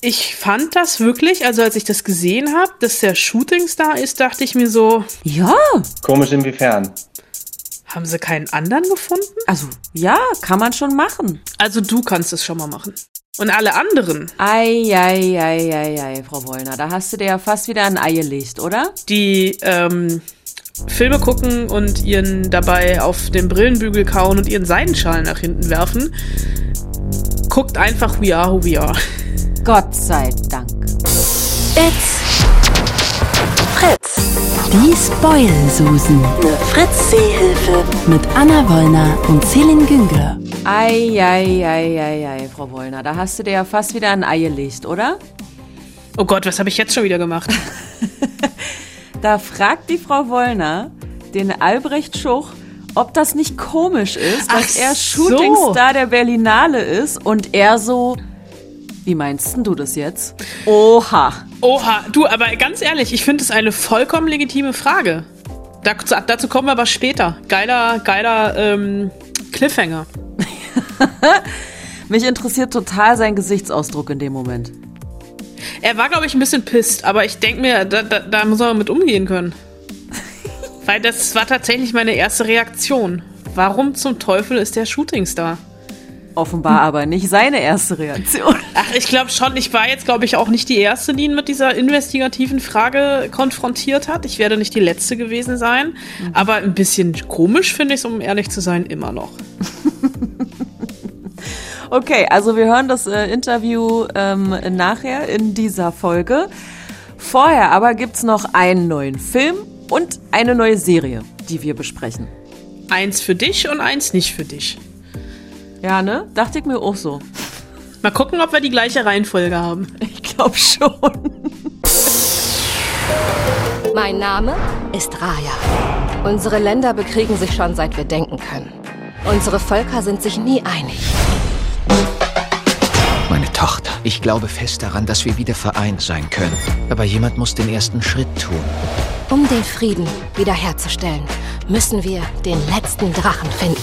Ich fand das wirklich, also als ich das gesehen habe, dass der Shootingstar ist, dachte ich mir so. Ja. Komisch inwiefern? Haben sie keinen anderen gefunden? Also, ja, kann man schon machen. Also du kannst es schon mal machen. Und alle anderen? Ei, ei, ei, ei, ei, Frau Wollner, da hast du dir ja fast wieder ein Ei gelegt, oder? Die, ähm, Filme gucken und ihren dabei auf den Brillenbügel kauen und ihren Seidenschal nach hinten werfen. Guckt einfach We Are Who We Are. Gott sei Dank. It's Fritz. Die Spoil-Susen. Eine Fritz-Seehilfe. Mit Anna Wollner und Celine Güngler. Ei, ei, ei, ei, ei, Frau Wollner, da hast du dir ja fast wieder ein Ei gelegt, oder? Oh Gott, was habe ich jetzt schon wieder gemacht? da fragt die Frau Wollner den Albrecht Schuch, ob das nicht komisch ist, dass Ach er so. Shootingstar der Berlinale ist und er so. Wie meinst denn du das jetzt? Oha. Oha, du, aber ganz ehrlich, ich finde es eine vollkommen legitime Frage. Dazu, dazu kommen wir aber später. Geiler, geiler ähm, Cliffhanger. Mich interessiert total sein Gesichtsausdruck in dem Moment. Er war, glaube ich, ein bisschen pisst, aber ich denke mir, da, da, da muss er mit umgehen können. Weil das war tatsächlich meine erste Reaktion. Warum zum Teufel ist der Shootingstar? Offenbar aber nicht seine erste Reaktion. Ach, ich glaube schon, ich war jetzt, glaube ich, auch nicht die Erste, die ihn mit dieser investigativen Frage konfrontiert hat. Ich werde nicht die Letzte gewesen sein. Aber ein bisschen komisch finde ich es, um ehrlich zu sein, immer noch. Okay, also wir hören das äh, Interview ähm, nachher in dieser Folge. Vorher aber gibt's noch einen neuen Film und eine neue Serie, die wir besprechen. Eins für dich und eins nicht für dich. Ja, ne? Dachte ich mir auch so. Mal gucken, ob wir die gleiche Reihenfolge haben. Ich glaube schon. Mein Name ist Raya. Unsere Länder bekriegen sich schon seit wir denken können. Unsere Völker sind sich nie einig. Meine Tochter, ich glaube fest daran, dass wir wieder vereint sein können. Aber jemand muss den ersten Schritt tun. Um den Frieden wiederherzustellen, müssen wir den letzten Drachen finden.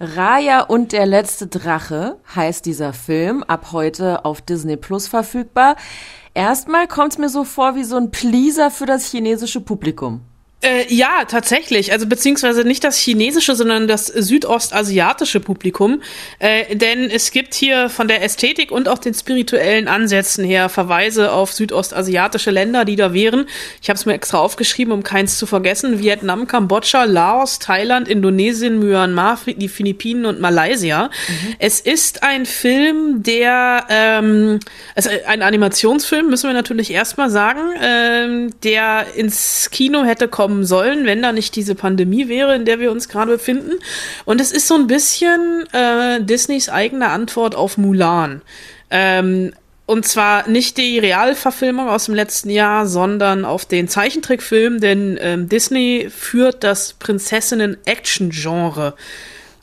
Raya und der letzte Drache heißt dieser Film, ab heute auf Disney Plus verfügbar. Erstmal kommt's mir so vor wie so ein Pleaser für das chinesische Publikum. Äh, ja, tatsächlich. Also beziehungsweise nicht das chinesische, sondern das südostasiatische Publikum. Äh, denn es gibt hier von der Ästhetik und auch den spirituellen Ansätzen her Verweise auf südostasiatische Länder, die da wären. Ich habe es mir extra aufgeschrieben, um keins zu vergessen. Vietnam, Kambodscha, Laos, Thailand, Indonesien, Myanmar, die Philippinen und Malaysia. Es ist ein Film, der, ähm, also ein Animationsfilm, müssen wir natürlich erstmal sagen, ähm, der ins Kino hätte kommen sollen, wenn da nicht diese Pandemie wäre, in der wir uns gerade befinden. Und es ist so ein bisschen äh, Disneys eigene Antwort auf Mulan. Ähm, und zwar nicht die Realverfilmung aus dem letzten Jahr, sondern auf den Zeichentrickfilm, denn ähm, Disney führt das Prinzessinnen-Action-Genre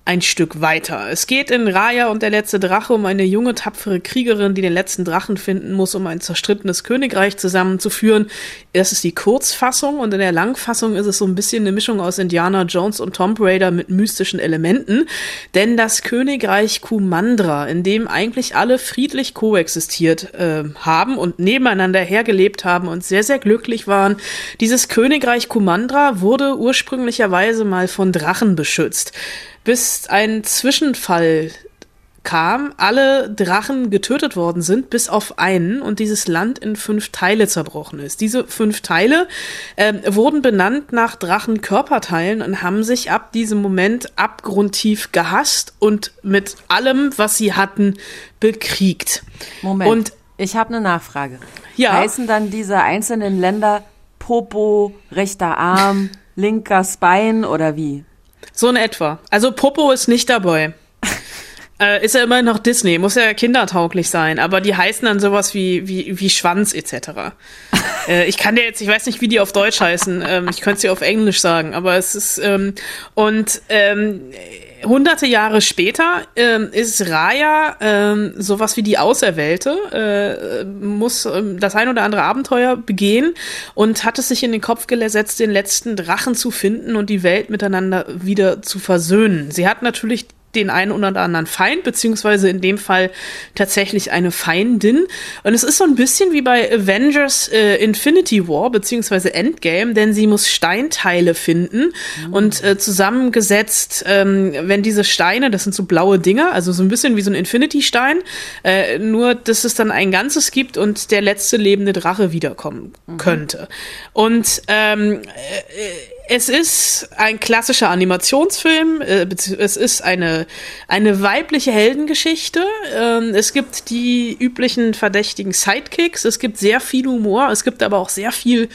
ein Stück weiter. Es geht in Raya und der letzte Drache um eine junge, tapfere Kriegerin, die den letzten Drachen finden muss, um ein zerstrittenes Königreich zusammenzuführen. Das ist die Kurzfassung und in der Langfassung ist es so ein bisschen eine Mischung aus Indiana Jones und Tomb Raider mit mystischen Elementen. Denn das Königreich Kumandra, in dem eigentlich alle friedlich koexistiert äh, haben und nebeneinander hergelebt haben und sehr, sehr glücklich waren, dieses Königreich Kumandra wurde ursprünglicherweise mal von Drachen beschützt bis ein Zwischenfall kam, alle Drachen getötet worden sind, bis auf einen und dieses Land in fünf Teile zerbrochen ist. Diese fünf Teile äh, wurden benannt nach Drachenkörperteilen und haben sich ab diesem Moment abgrundtief gehasst und mit allem, was sie hatten, bekriegt. Moment. Und ich habe eine Nachfrage. Ja. Heißen dann diese einzelnen Länder Popo, rechter Arm, linker Bein oder wie? So in etwa. Also Popo ist nicht dabei. äh, ist ja immerhin noch Disney, muss ja kindertauglich sein, aber die heißen dann sowas wie, wie, wie Schwanz etc. äh, ich kann dir jetzt, ich weiß nicht, wie die auf Deutsch heißen, ähm, ich könnte sie auf Englisch sagen, aber es ist, ähm, und ähm, hunderte Jahre später ähm, ist Raya ähm, sowas wie die Auserwählte, äh, muss ähm, das ein oder andere Abenteuer begehen und hat es sich in den Kopf gesetzt, den letzten Drachen zu finden und die Welt miteinander wieder zu versöhnen. Sie hat natürlich den einen oder anderen Feind, beziehungsweise in dem Fall tatsächlich eine Feindin. Und es ist so ein bisschen wie bei Avengers äh, Infinity War, beziehungsweise Endgame, denn sie muss Steinteile finden mhm. und äh, zusammengesetzt, ähm, wenn diese Steine, das sind so blaue Dinger, also so ein bisschen wie so ein Infinity-Stein, äh, nur dass es dann ein Ganzes gibt und der letzte lebende Drache wiederkommen mhm. könnte. Und ähm, äh, es ist ein klassischer Animationsfilm. Äh, es ist eine, eine weibliche Heldengeschichte. Ähm, es gibt die üblichen verdächtigen Sidekicks. Es gibt sehr viel Humor. Es gibt aber auch sehr viel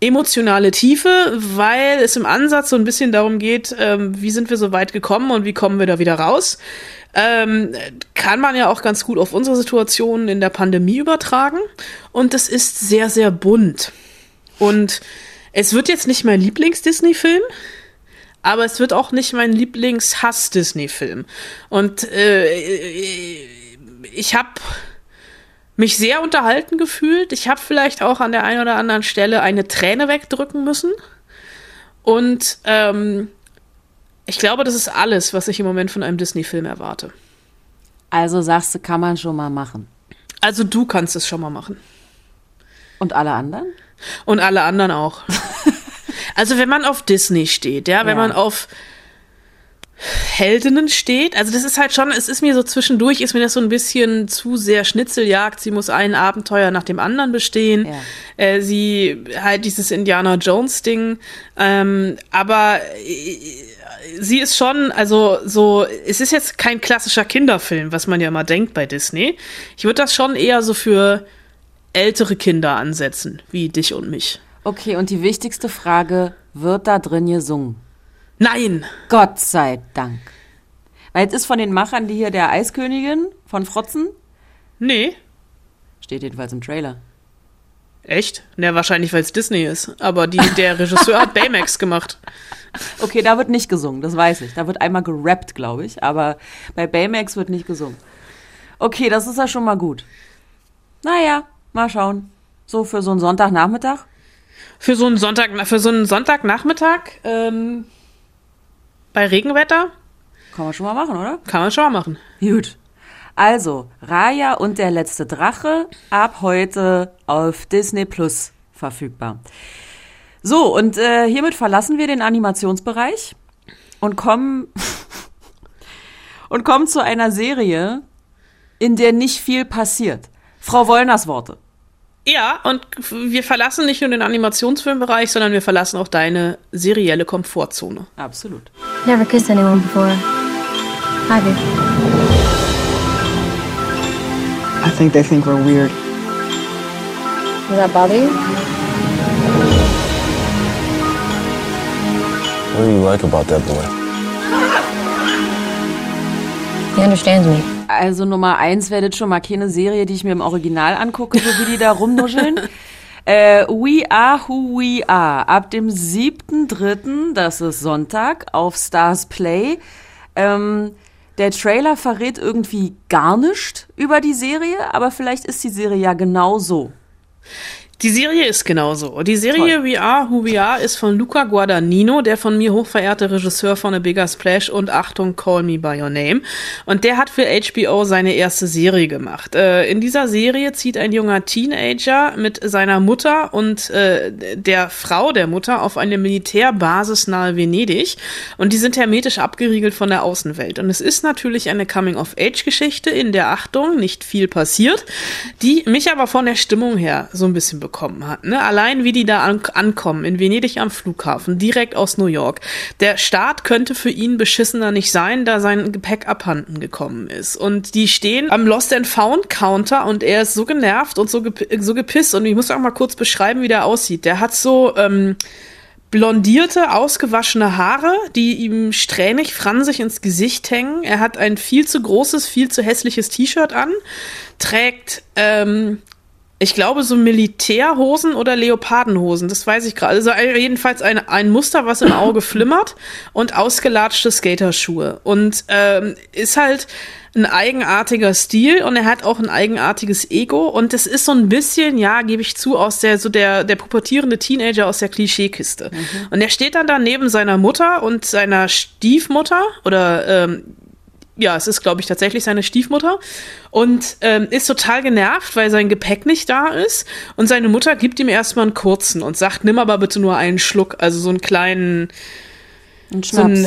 emotionale Tiefe, weil es im Ansatz so ein bisschen darum geht, ähm, wie sind wir so weit gekommen und wie kommen wir da wieder raus. Ähm, kann man ja auch ganz gut auf unsere Situation in der Pandemie übertragen. Und es ist sehr, sehr bunt. Und es wird jetzt nicht mein Lieblings-Disney-Film, aber es wird auch nicht mein Lieblings-Hass-Disney-Film. Und äh, ich habe mich sehr unterhalten gefühlt. Ich habe vielleicht auch an der einen oder anderen Stelle eine Träne wegdrücken müssen. Und ähm, ich glaube, das ist alles, was ich im Moment von einem Disney-Film erwarte. Also sagst du, kann man schon mal machen. Also du kannst es schon mal machen. Und alle anderen? Und alle anderen auch. also wenn man auf Disney steht, ja, wenn ja. man auf Heldinnen steht. Also das ist halt schon, es ist mir so zwischendurch, ist mir das so ein bisschen zu sehr Schnitzeljagd. Sie muss ein Abenteuer nach dem anderen bestehen. Ja. Äh, sie halt dieses Indiana Jones Ding. Ähm, aber äh, sie ist schon, also so, es ist jetzt kein klassischer Kinderfilm, was man ja immer denkt bei Disney. Ich würde das schon eher so für ältere Kinder ansetzen, wie dich und mich. Okay, und die wichtigste Frage, wird da drin gesungen? Nein! Gott sei Dank. Weil jetzt ist von den Machern die hier der Eiskönigin von Frotzen? Nee. Steht jedenfalls im Trailer. Echt? Na, wahrscheinlich, weil es Disney ist. Aber die, der Regisseur hat Baymax gemacht. Okay, da wird nicht gesungen, das weiß ich. Da wird einmal gerappt, glaube ich. Aber bei Baymax wird nicht gesungen. Okay, das ist ja schon mal gut. Naja, Mal schauen. So für so einen Sonntagnachmittag? Für so einen Sonntag, für so einen Sonntagnachmittag ähm, bei Regenwetter? Kann man schon mal machen, oder? Kann man schon mal machen. Gut. Also, Raya und der letzte Drache ab heute auf Disney Plus verfügbar. So, und äh, hiermit verlassen wir den Animationsbereich und kommen und kommen zu einer Serie, in der nicht viel passiert. Frau Wollners Worte. Ja, und wir verlassen nicht nur den Animationsfilmbereich, sondern wir verlassen auch deine serielle Komfortzone. Absolut. Never kissed anyone before. Have you? I think they think we're weird. Does that bother you? What do you like about that boy? He understands me. Also Nummer eins das schon mal keine Serie, die ich mir im Original angucke, so wie die da rumnuscheln. Äh, We Are Who We Are. Ab dem 7.3., das ist Sonntag, auf Stars Play. Ähm, der Trailer verrät irgendwie gar nichts über die Serie, aber vielleicht ist die Serie ja genau so. Die Serie ist genauso. Die Serie Toll. We Are Who We Are ist von Luca Guadagnino, der von mir hochverehrte Regisseur von A Bigger Splash und Achtung, Call Me By Your Name. Und der hat für HBO seine erste Serie gemacht. Äh, in dieser Serie zieht ein junger Teenager mit seiner Mutter und äh, der Frau der Mutter auf eine Militärbasis nahe Venedig. Und die sind hermetisch abgeriegelt von der Außenwelt. Und es ist natürlich eine Coming-of-Age-Geschichte, in der Achtung nicht viel passiert, die mich aber von der Stimmung her so ein bisschen bekommen hat. Ne? Allein wie die da an ankommen, in Venedig am Flughafen, direkt aus New York. Der Start könnte für ihn beschissener nicht sein, da sein Gepäck abhanden gekommen ist. Und die stehen am Lost and Found Counter und er ist so genervt und so, gep so gepisst. Und ich muss auch mal kurz beschreiben, wie der aussieht. Der hat so, ähm, blondierte, ausgewaschene Haare, die ihm strähnig fransig ins Gesicht hängen. Er hat ein viel zu großes, viel zu hässliches T-Shirt an, trägt ähm, ich glaube, so Militärhosen oder Leopardenhosen, das weiß ich gerade. Also jedenfalls ein, ein Muster, was im Auge flimmert und ausgelatschte Skaterschuhe. Und ähm, ist halt ein eigenartiger Stil und er hat auch ein eigenartiges Ego und es ist so ein bisschen, ja, gebe ich zu, aus der so der der pubertierende Teenager aus der Klischeekiste. Mhm. Und er steht dann da neben seiner Mutter und seiner Stiefmutter oder ähm, ja, es ist, glaube ich, tatsächlich seine Stiefmutter und ähm, ist total genervt, weil sein Gepäck nicht da ist. Und seine Mutter gibt ihm erstmal einen kurzen und sagt, nimm aber bitte nur einen Schluck, also so einen kleinen, Ein so Schnaps. einen,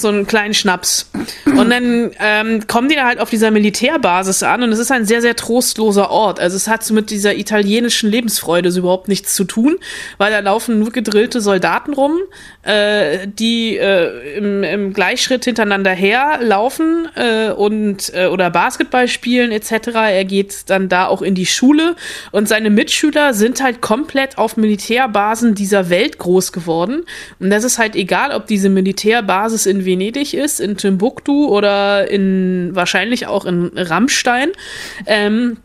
so einen kleinen Schnaps. Und dann ähm, kommen die da halt auf dieser Militärbasis an und es ist ein sehr, sehr trostloser Ort. Also es hat mit dieser italienischen Lebensfreude so überhaupt nichts zu tun, weil da laufen nur gedrillte Soldaten rum, äh, die äh, im, im Gleichschritt hintereinander herlaufen äh, und äh, oder Basketball spielen etc. Er geht dann da auch in die Schule und seine Mitschüler sind halt komplett auf Militärbasen dieser Welt groß geworden. Und das ist halt egal, ob diese Militärbasis in Venedig ist, in Timbuktu oder in wahrscheinlich auch in Rammstein. Ähm,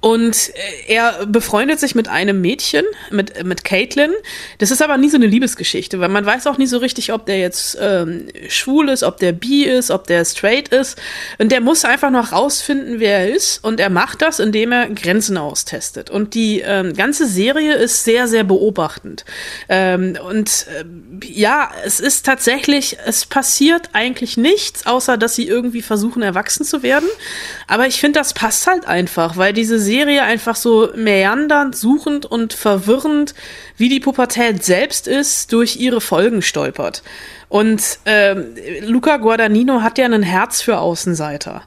und äh, er befreundet sich mit einem Mädchen, mit, mit Caitlin. Das ist aber nie so eine Liebesgeschichte, weil man weiß auch nie so richtig, ob der jetzt ähm, schwul ist, ob der bi ist, ob der straight ist. Und der muss einfach noch rausfinden, wer er ist. Und er macht das, indem er Grenzen austestet. Und die ähm, ganze Serie ist sehr, sehr beobachtend. Ähm, und ähm, ja, es ist tatsächlich, es passiert eigentlich nichts, außer dass sie irgendwie versuchen, erwachsen zu werden. Aber ich finde, das passt halt einfach, weil diese Serie einfach so meandernd, suchend und verwirrend, wie die Pubertät selbst ist, durch ihre Folgen stolpert. Und ähm, Luca Guadagnino hat ja ein Herz für Außenseiter.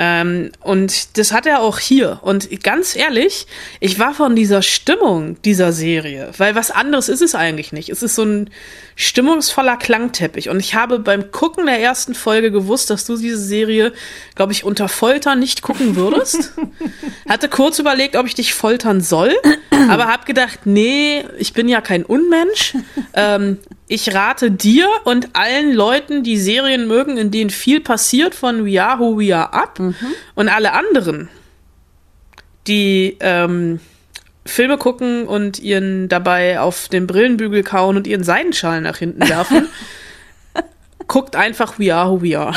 Ähm, und das hat er auch hier. Und ganz ehrlich, ich war von dieser Stimmung dieser Serie, weil was anderes ist es eigentlich nicht. Es ist so ein stimmungsvoller Klangteppich. Und ich habe beim Gucken der ersten Folge gewusst, dass du diese Serie, glaube ich, unter Folter nicht gucken würdest. Hatte kurz überlegt, ob ich dich foltern soll, aber habe gedacht, nee, ich bin ja kein Unmensch. Ähm, ich rate dir und allen Leuten, die Serien mögen, in denen viel passiert, von We Are Who We Are ab. Und alle anderen, die ähm, Filme gucken und ihren dabei auf den Brillenbügel kauen und ihren Seidenschal nach hinten werfen, guckt einfach We Are Who We Are.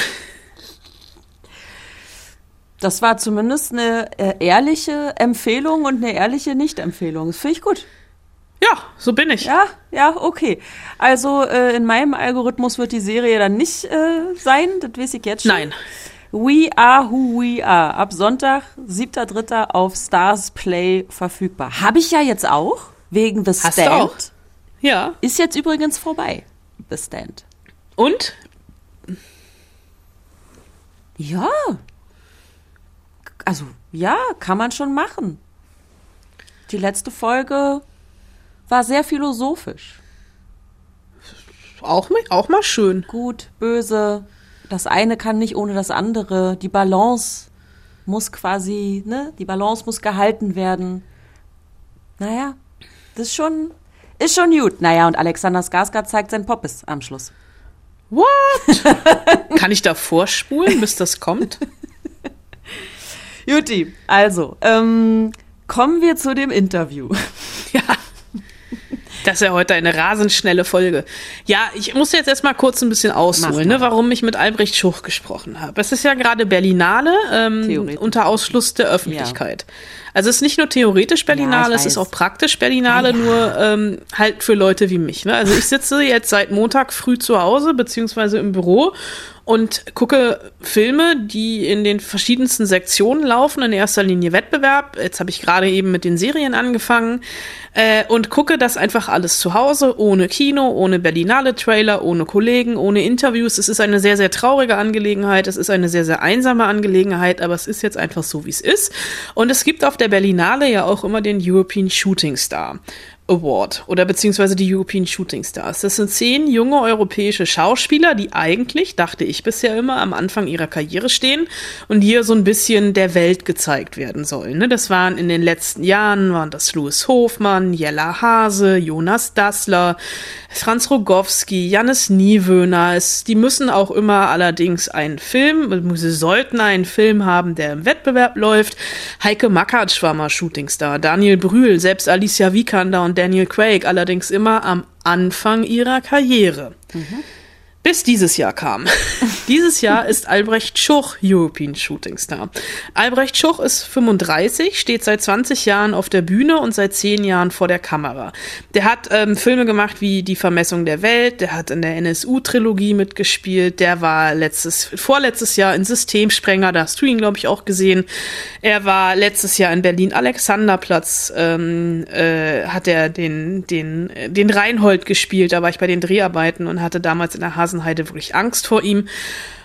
Das war zumindest eine äh, ehrliche Empfehlung und eine ehrliche Nicht-Empfehlung. Das finde ich gut. Ja, so bin ich. Ja, ja, okay. Also äh, in meinem Algorithmus wird die Serie dann nicht äh, sein, das weiß ich jetzt schon. Nein. We Are Who We Are. Ab Sonntag, 7.3. auf Stars Play verfügbar. Habe ich ja jetzt auch, wegen The Hast du Stand. auch? Ja. Ist jetzt übrigens vorbei, The Stand. Und? Ja. Also, ja, kann man schon machen. Die letzte Folge war sehr philosophisch. Auch, mal- auch mal schön. Gut, böse. Das eine kann nicht ohne das andere. Die Balance muss quasi, ne? Die Balance muss gehalten werden. Naja, das ist schon, ist schon gut. Naja, und Alexander Skarsgård zeigt sein Poppes am Schluss. What? Kann ich da vorspulen, bis das kommt? Juti, also, ähm, kommen wir zu dem Interview. Ja. Das ist ja heute eine rasend schnelle Folge. Ja, ich muss jetzt erstmal kurz ein bisschen ausholen, ne, warum ich mit Albrecht Schuch gesprochen habe. Es ist ja gerade Berlinale ähm, unter Ausschluss der Öffentlichkeit. Also es ist nicht nur theoretisch Berlinale, Ja, es ist auch praktisch Berlinale, nur ähm, halt für Leute wie mich. Ne? Also ich sitze jetzt seit Montag früh zu Hause, beziehungsweise im Büro und gucke Filme, die in den verschiedensten Sektionen laufen, in erster Linie Wettbewerb. Jetzt habe ich gerade eben mit den Serien angefangen äh, und gucke das einfach alles zu Hause, ohne Kino, ohne Berlinale-Trailer, ohne Kollegen, ohne Interviews. Es ist eine sehr, sehr traurige Angelegenheit, es ist eine sehr, sehr einsame Angelegenheit, aber es ist jetzt einfach so, wie es ist. Und es gibt auf der Berlinale ja auch immer den European Shooting Star. Award oder beziehungsweise die European Shooting Stars. Das sind zehn junge europäische Schauspieler, die eigentlich, dachte ich bisher immer, am Anfang ihrer Karriere stehen und hier so ein bisschen der Welt gezeigt werden sollen. Ne? Das waren in den letzten Jahren, waren das Louis Hofmann, Jella Hase, Jonas Dassler, Franz Rogowski, Jannis Niewöhner. Die müssen auch immer allerdings einen Film, sie sollten einen Film haben, der im Wettbewerb läuft. Heike Makatsch war mal Shootingstar, Daniel Brühl, selbst Alicia Vikander und Daniel Craig, allerdings immer am Anfang ihrer Karriere. Bis dieses Jahr kam. dieses Jahr ist Albrecht Schuch European Shooting Star. Albrecht Schuch ist 35, steht seit 20 Jahren auf der Bühne und seit 10 Jahren vor der Kamera. Der hat ähm, Filme gemacht wie Die Vermessung der Welt, der hat in der NSU-Trilogie mitgespielt, der war letztes, vorletztes Jahr in Systemsprenger, da hast du ihn, glaube ich, auch gesehen. Er war letztes Jahr in Berlin Alexanderplatz, ähm, äh, hat er den, den, den Reinhold gespielt, da war ich bei den Dreharbeiten und hatte damals in der Hase Hasenheide wirklich Angst vor ihm.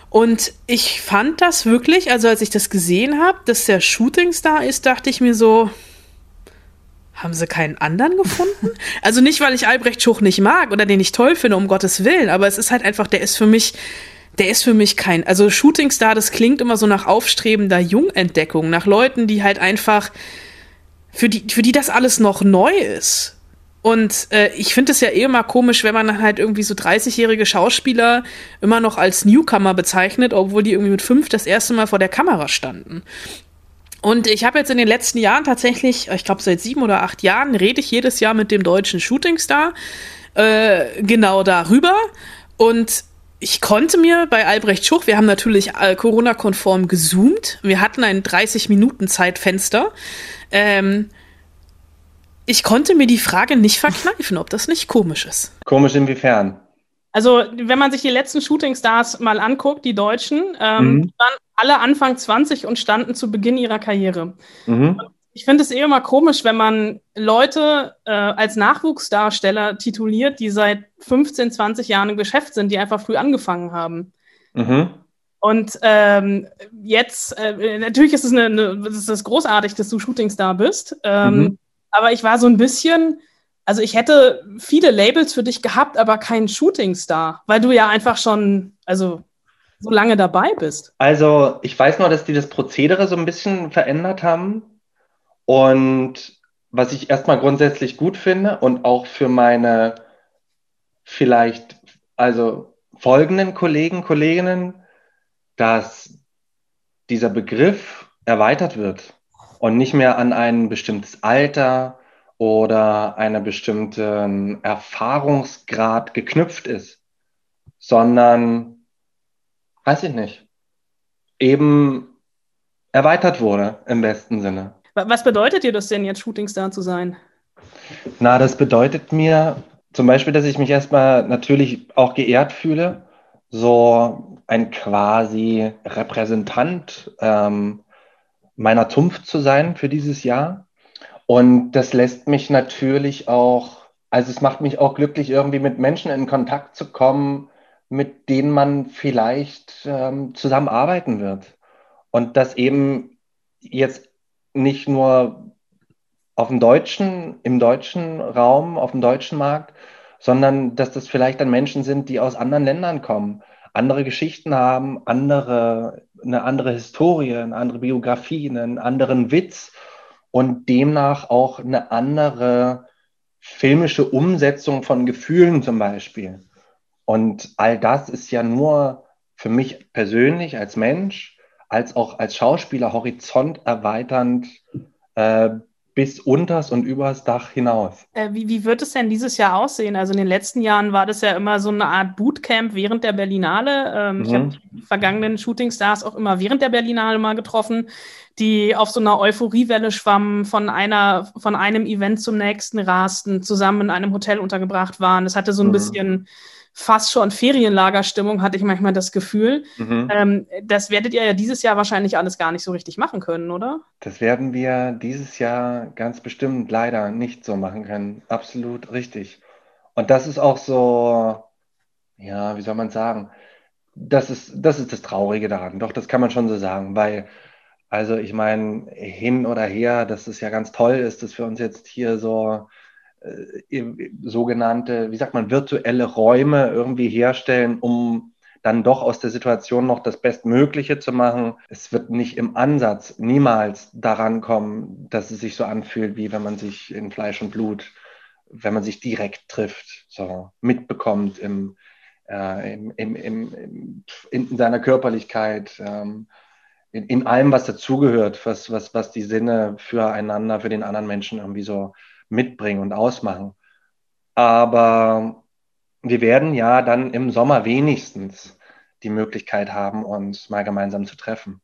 Und ich fand das wirklich, also als ich das gesehen habe, dass der Shootingstar ist, dachte ich mir so, haben sie keinen anderen gefunden? also nicht, weil ich Albrecht Schuch nicht mag oder den ich toll finde, um Gottes Willen, aber es ist halt einfach, der ist für mich, der ist für mich kein, also Shootingstar, das klingt immer so nach aufstrebender Jungentdeckung, nach Leuten, die halt einfach, für die, für die das alles noch neu ist. Und äh, ich finde es ja eh immer komisch, wenn man halt irgendwie so 30-jährige Schauspieler immer noch als Newcomer bezeichnet, obwohl die irgendwie mit fünf das erste Mal vor der Kamera standen. Und ich habe jetzt in den letzten Jahren tatsächlich, ich glaube seit sieben oder acht Jahren, rede ich jedes Jahr mit dem deutschen Shootingstar äh, genau darüber. Und ich konnte mir bei Albrecht Schuch, wir haben natürlich äh, Corona-konform gezoomt, wir hatten ein 30-Minuten-Zeitfenster. Ähm, ich konnte mir die Frage nicht verkneifen, ob das nicht komisch ist. Komisch inwiefern? Also, wenn man sich die letzten Shootingstars mal anguckt, die Deutschen, ähm, mhm. waren alle Anfang 20 und standen zu Beginn ihrer Karriere. Mhm. Ich finde es eh immer komisch, wenn man Leute äh, als Nachwuchsdarsteller tituliert, die seit 15, 20 Jahren im Geschäft sind, die einfach früh angefangen haben. Mhm. Und ähm, jetzt, äh, natürlich ist es, eine, eine, ist es großartig, dass du Shootingstar bist. Ähm, mhm aber ich war so ein bisschen, also ich hätte viele Labels für dich gehabt, aber keinen Shootingstar, weil du ja einfach schon, also so lange dabei bist. Also ich weiß nur, dass die das Prozedere so ein bisschen verändert haben. Und was ich erstmal grundsätzlich gut finde und auch für meine vielleicht, also folgenden Kollegen, Kolleginnen, dass dieser Begriff erweitert wird und nicht mehr an ein bestimmtes Alter oder einen bestimmten Erfahrungsgrad geknüpft ist, sondern, weiß ich nicht, eben erweitert wurde im besten Sinne. Was bedeutet dir das denn jetzt, Shootingstar zu sein? Na, das bedeutet mir zum Beispiel, dass ich mich erstmal natürlich auch geehrt fühle, so ein quasi Repräsentant ähm, meiner Zunft zu sein für dieses Jahr. Und das lässt mich natürlich auch, also es macht mich auch glücklich, irgendwie mit Menschen in Kontakt zu kommen, mit denen man vielleicht ähm, zusammenarbeiten wird. Und das eben jetzt nicht nur auf dem deutschen, im deutschen Raum, auf dem deutschen Markt, sondern dass das vielleicht dann Menschen sind, die aus anderen Ländern kommen, andere Geschichten haben, andere, eine andere Historie, eine andere Biografie, einen anderen Witz und demnach auch eine andere filmische Umsetzung von Gefühlen zum Beispiel. Und all das ist ja nur für mich persönlich als Mensch, als auch als Schauspieler horizont erweiternd, äh, bis unters und übers Dach hinaus. Äh, wie, wie wird es denn dieses Jahr aussehen? Also in den letzten Jahren war das ja immer so eine Art Bootcamp während der Berlinale. Ähm, mhm. Ich habe die vergangenen Shootingstars auch immer während der Berlinale mal getroffen, die auf so einer Euphoriewelle schwammen, von einer, von einem Event zum nächsten rasten, zusammen in einem Hotel untergebracht waren. Das hatte so ein mhm. bisschen fast schon Ferienlagerstimmung, hatte ich manchmal das Gefühl. Mhm. Ähm, das werdet ihr ja dieses Jahr wahrscheinlich alles gar nicht so richtig machen können, oder? Das werden wir dieses Jahr ganz bestimmt leider nicht so machen können. Absolut richtig. Und das ist auch so, ja, wie soll man sagen? Das ist, das ist das Traurige daran. Doch, das kann man schon so sagen, weil, also ich meine, hin oder her, dass es ja ganz toll ist, dass wir uns jetzt hier so sogenannte, wie sagt man, virtuelle Räume irgendwie herstellen, um dann doch aus der Situation noch das Bestmögliche zu machen. Es wird nicht im Ansatz niemals daran kommen, dass es sich so anfühlt, wie wenn man sich in Fleisch und Blut, wenn man sich direkt trifft, so mitbekommt im, äh, im, im, im, in seiner Körperlichkeit, ähm, in, in allem, was dazugehört, was, was, was die Sinne füreinander, für den anderen Menschen irgendwie so mitbringen und ausmachen. Aber wir werden ja dann im Sommer wenigstens die Möglichkeit haben, uns mal gemeinsam zu treffen.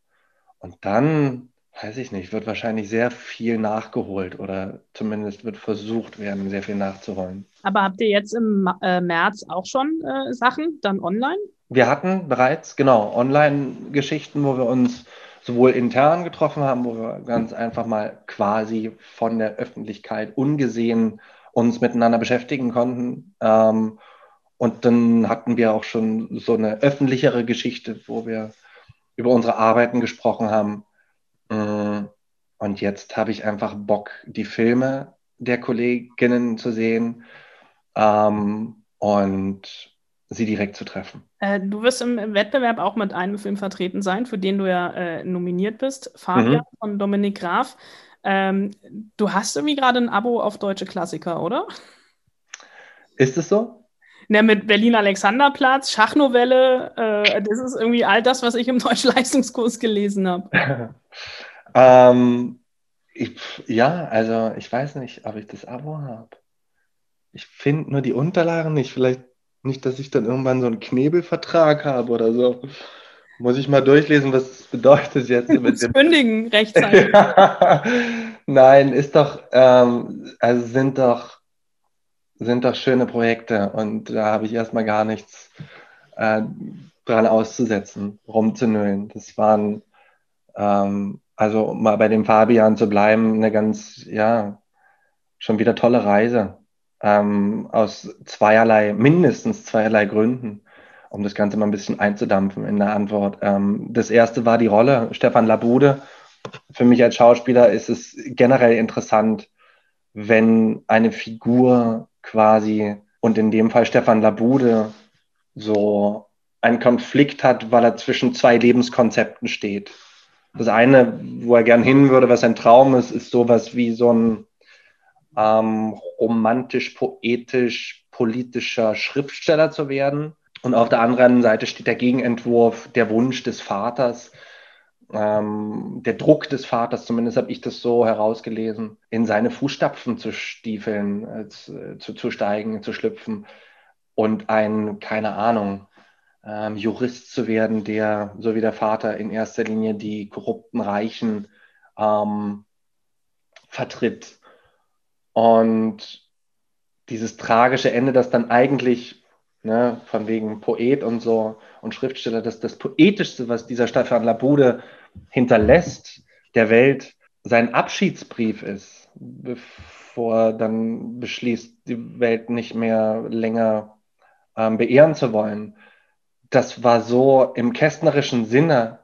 Und dann, weiß ich nicht, wird wahrscheinlich sehr viel nachgeholt oder zumindest wird versucht werden, sehr viel nachzuholen. Aber habt ihr jetzt im äh, März auch schon äh, Sachen dann online? Wir hatten bereits, genau, Online-Geschichten, wo wir uns sowohl intern getroffen haben, wo wir ganz einfach mal quasi von der Öffentlichkeit ungesehen uns miteinander beschäftigen konnten. Ähm, und dann hatten wir auch schon so eine öffentlichere Geschichte, wo wir über unsere Arbeiten gesprochen haben. Mm, und jetzt habe ich einfach Bock, die Filme der Kolleginnen zu sehen ähm, und sie direkt zu treffen. Äh, du wirst im, im, Wettbewerb auch mit einem Film vertreten sein, für den du ja äh, nominiert bist, Fabian mhm. von Dominik Graf. Ähm, du hast irgendwie gerade ein Abo auf deutsche Klassiker, oder? Ist es so? Ne, mit Berlin Alexanderplatz, Schachnovelle, äh, das ist irgendwie all das, was ich im Deutschleistungskurs gelesen habe. ähm, ja, also ich weiß nicht, ob ich das Abo habe. Ich finde nur die Unterlagen nicht. Vielleicht nicht, dass ich dann irgendwann so einen Knebelvertrag habe oder so. Muss ich mal durchlesen, was das bedeutet jetzt. Mit dem Kündigen rechtzeitig. Nein, ist doch, ähm, also sind doch, sind doch schöne Projekte und da habe ich erstmal gar nichts äh, dran auszusetzen, rumzunölen. Das waren, ähm, also mal bei dem Fabian zu bleiben, eine ganz, ja, schon wieder tolle Reise ähm, aus zweierlei, mindestens zweierlei Gründen, um das Ganze mal ein bisschen einzudampfen in der Antwort. Ähm, das erste war die Rolle Stefan Labude. Für mich als Schauspieler ist es generell interessant, wenn eine Figur quasi und in dem Fall Stefan Labude so einen Konflikt hat, weil er zwischen zwei Lebenskonzepten steht. Das eine, wo er gern hin würde, was ein Traum ist, ist sowas wie so ein ähm, romantisch, poetisch, politischer Schriftsteller zu werden. Und auf der anderen Seite steht der Gegenentwurf, der Wunsch des Vaters, ähm, der Druck des Vaters, zumindest habe ich das so herausgelesen, in seine Fußstapfen zu stiefeln, äh, zu, zu, steigen, zu schlüpfen und ein, keine Ahnung, ähm, Jurist zu werden, der, so wie der Vater, in erster Linie die korrupten Reichen ähm, vertritt und dieses tragische Ende, das dann eigentlich, ne, von wegen Poet und so und Schriftsteller, das das Poetischste, was dieser Stefan Labude hinterlässt der Welt, sein Abschiedsbrief ist, bevor dann beschließt, die Welt nicht mehr länger ähm, beehren zu wollen. Das war so im kästnerischen Sinne,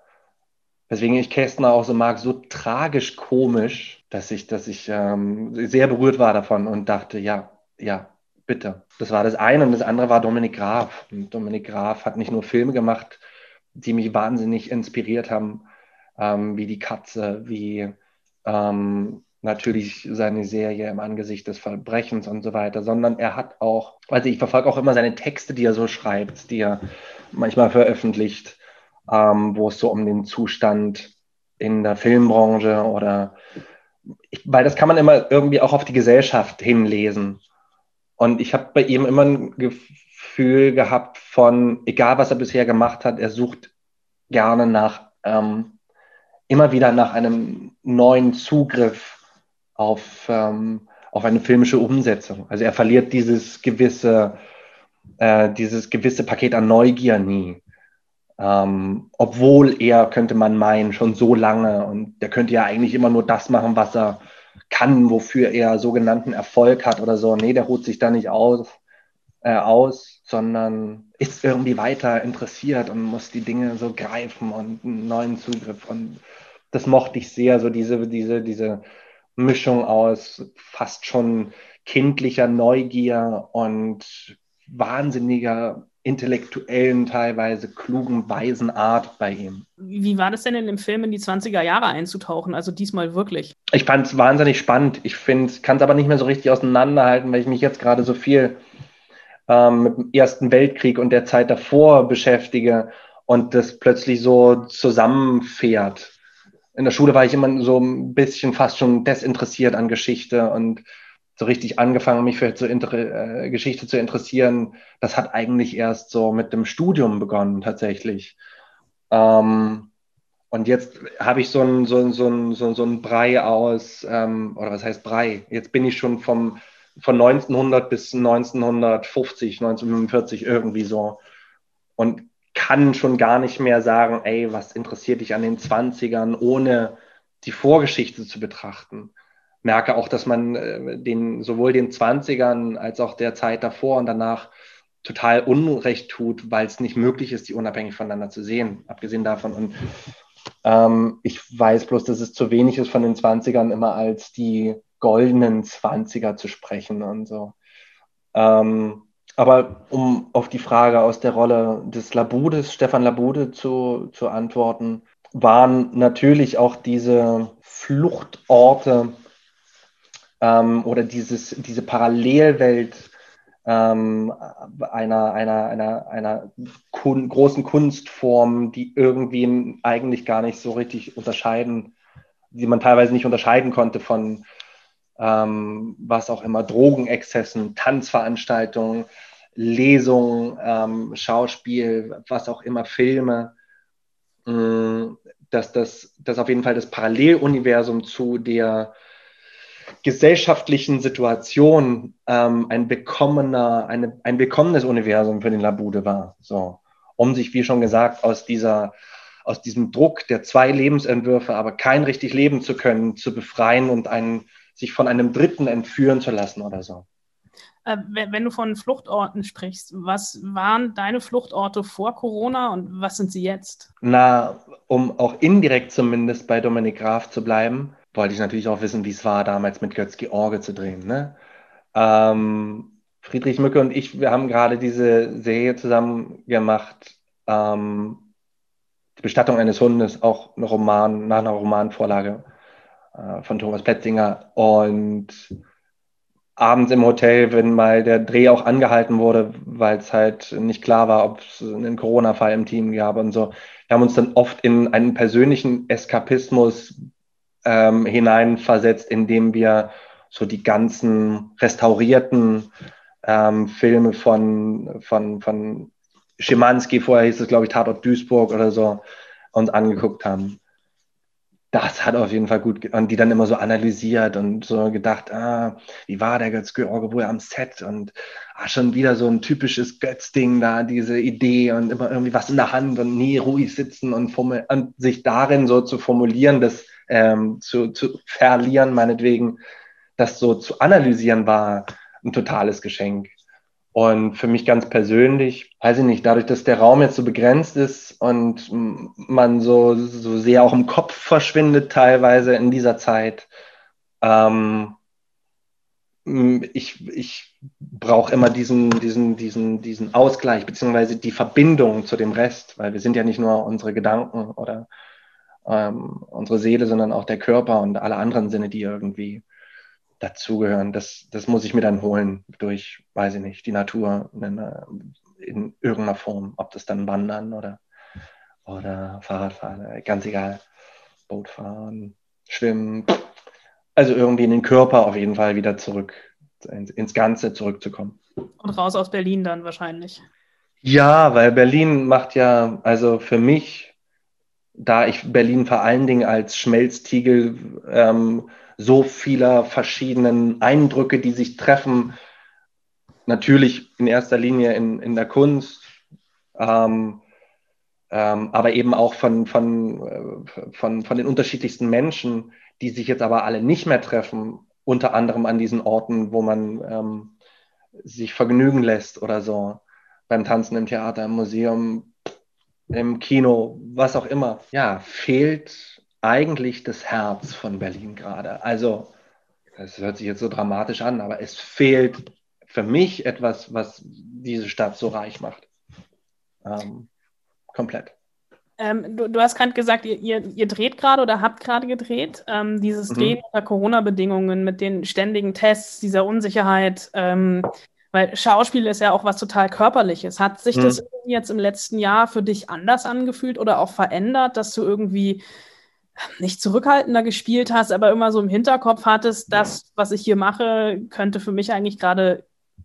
weswegen ich Kästner auch so mag, so tragisch komisch, dass ich, dass ich ähm, sehr berührt war davon und dachte, ja, ja, bitte. Das war das eine und das andere war Dominik Graf. Und Dominik Graf hat nicht nur Filme gemacht, die mich wahnsinnig inspiriert haben, ähm, wie Die Katze, wie ähm, natürlich seine Serie im Angesicht des Verbrechens und so weiter, sondern er hat auch, also ich verfolge auch immer seine Texte, die er so schreibt, die er manchmal veröffentlicht, ähm, wo es so um den Zustand in der Filmbranche oder ich, weil das kann man immer irgendwie auch auf die Gesellschaft hinlesen. Und ich habe bei ihm immer ein Gefühl gehabt von, egal was er bisher gemacht hat, er sucht gerne nach, ähm, immer wieder nach einem neuen Zugriff auf, ähm, auf eine filmische Umsetzung. Also er verliert dieses gewisse, äh, dieses gewisse Paket an Neugier nie. Ähm, obwohl er, könnte man meinen, schon so lange und der könnte ja eigentlich immer nur das machen, was er kann, wofür er sogenannten Erfolg hat oder so. Nee, der ruht sich da nicht aus, äh, aus, sondern ist irgendwie weiter interessiert und muss die Dinge so greifen und einen neuen Zugriff. Und das mochte ich sehr, so diese, diese, diese Mischung aus fast schon kindlicher Neugier und wahnsinniger intellektuellen, teilweise klugen, weisen Art bei ihm. Wie war das denn in dem Film in die 20er Jahre einzutauchen? Also diesmal wirklich? Ich fand es wahnsinnig spannend. Ich finde, kann es aber nicht mehr so richtig auseinanderhalten, weil ich mich jetzt gerade so viel ähm, mit dem Ersten Weltkrieg und der Zeit davor beschäftige und das plötzlich so zusammenfährt. In der Schule war ich immer so ein bisschen fast schon desinteressiert an Geschichte und so richtig angefangen, mich für zu äh, Geschichte zu interessieren, das hat eigentlich erst so mit dem Studium begonnen, tatsächlich. Ähm, und jetzt habe ich so ein, so, ein, so, ein, so, ein Brei aus, ähm, oder was heißt Brei? Jetzt bin ich schon vom, von 1900 bis 1950, 1945 irgendwie so. Und kann schon gar nicht mehr sagen, ey, was interessiert dich an den 20ern, ohne die Vorgeschichte zu betrachten merke auch, dass man äh, den, sowohl den 20ern als auch der Zeit davor und danach total Unrecht tut, weil es nicht möglich ist, die unabhängig voneinander zu sehen, abgesehen davon. Und ähm, ich weiß bloß, dass es zu wenig ist, von den 20ern immer als die goldenen 20er zu sprechen und so. Ähm, aber um auf die Frage aus der Rolle des Labudes, Stefan Labude, zu, zu antworten, waren natürlich auch diese Fluchtorte ähm, oder dieses, diese Parallelwelt ähm, einer, einer, einer, einer kun großen Kunstform, die irgendwie eigentlich gar nicht so richtig unterscheiden, die man teilweise nicht unterscheiden konnte von ähm, was auch immer, Drogenexzessen, Tanzveranstaltungen, Lesungen, ähm, Schauspiel, was auch immer, Filme, mh, dass das dass auf jeden Fall das Paralleluniversum zu der gesellschaftlichen Situation ähm, ein bekommener, eine, ein bekommenes Universum für den Labude war. So, um sich, wie schon gesagt, aus dieser, aus diesem Druck der zwei Lebensentwürfe, aber kein richtig leben zu können, zu befreien und einen, sich von einem Dritten entführen zu lassen oder so. Äh, wenn du von Fluchtorten sprichst, was waren deine Fluchtorte vor Corona und was sind sie jetzt? Na, um auch indirekt zumindest bei Dominik Graf zu bleiben, wollte ich natürlich auch wissen, wie es war, damals mit Götz-George zu drehen. Ne? Ähm, Friedrich Mücke und ich, wir haben gerade diese Serie zusammen gemacht. Ähm, die Bestattung eines Hundes, auch ein Roman, nach einer Romanvorlage äh, von Thomas Petzinger. Und abends im Hotel, wenn mal der Dreh auch angehalten wurde, weil es halt nicht klar war, ob es einen Corona-Fall im Team gab und so. Wir haben uns dann oft in einen persönlichen Eskapismus ähm, hineinversetzt, indem wir so die ganzen restaurierten ähm, Filme von, von, von Schimanski, vorher hieß es, glaube ich, Tatort Duisburg oder so, uns angeguckt haben. Das hat auf jeden Fall gut, und die dann immer so analysiert und so gedacht, ah, wie war der Götz-George wohl am Set und ah, schon wieder so ein typisches Götz-Ding da, diese Idee und immer irgendwie was in der Hand und nie ruhig sitzen und, und sich darin so zu formulieren, dass ähm, zu, zu verlieren, meinetwegen, das so zu analysieren war ein totales Geschenk. Und für mich ganz persönlich, weiß ich nicht, dadurch, dass der Raum jetzt so begrenzt ist und man so, so sehr auch im Kopf verschwindet teilweise in dieser Zeit, ähm, ich, ich brauche immer diesen, diesen, diesen, diesen Ausgleich, beziehungsweise die Verbindung zu dem Rest, weil wir sind ja nicht nur unsere Gedanken oder ähm, unsere Seele, sondern auch der Körper und alle anderen Sinne, die irgendwie dazugehören. Das, das muss ich mir dann holen durch, weiß ich nicht, die Natur in, in irgendeiner Form, ob das dann Wandern oder, oder Fahrradfahren, ganz egal, Bootfahren, Schwimmen, also irgendwie in den Körper auf jeden Fall wieder zurück, ins, ins Ganze zurückzukommen. Und raus aus Berlin dann wahrscheinlich. Ja, weil Berlin macht ja, also für mich da ich Berlin vor allen Dingen als Schmelztiegel ähm, so vieler verschiedenen Eindrücke, die sich treffen, natürlich in erster Linie in, in der Kunst, ähm, ähm, aber eben auch von, von, äh, von, von den unterschiedlichsten Menschen, die sich jetzt aber alle nicht mehr treffen, unter anderem an diesen Orten, wo man ähm, sich vergnügen lässt oder so, beim Tanzen im Theater, im Museum, im Kino, was auch immer, ja, fehlt eigentlich das Herz von Berlin gerade. Also, das hört sich jetzt so dramatisch an, aber es fehlt für mich etwas, was diese Stadt so reich macht. Ähm, komplett. Ähm, du, du, hast gerade gesagt, ihr, ihr, ihr dreht gerade oder habt gerade gedreht. Ähm, dieses mhm. Drehen unter Corona-Bedingungen mit den ständigen Tests, dieser Unsicherheit. Ähm, weil Schauspiel ist ja auch was total Körperliches. Hat sich hm. das jetzt im letzten Jahr für dich anders angefühlt oder auch verändert, dass du irgendwie nicht zurückhaltender gespielt hast, aber immer so im Hinterkopf hattest, das, was ich hier mache, könnte für mich eigentlich gerade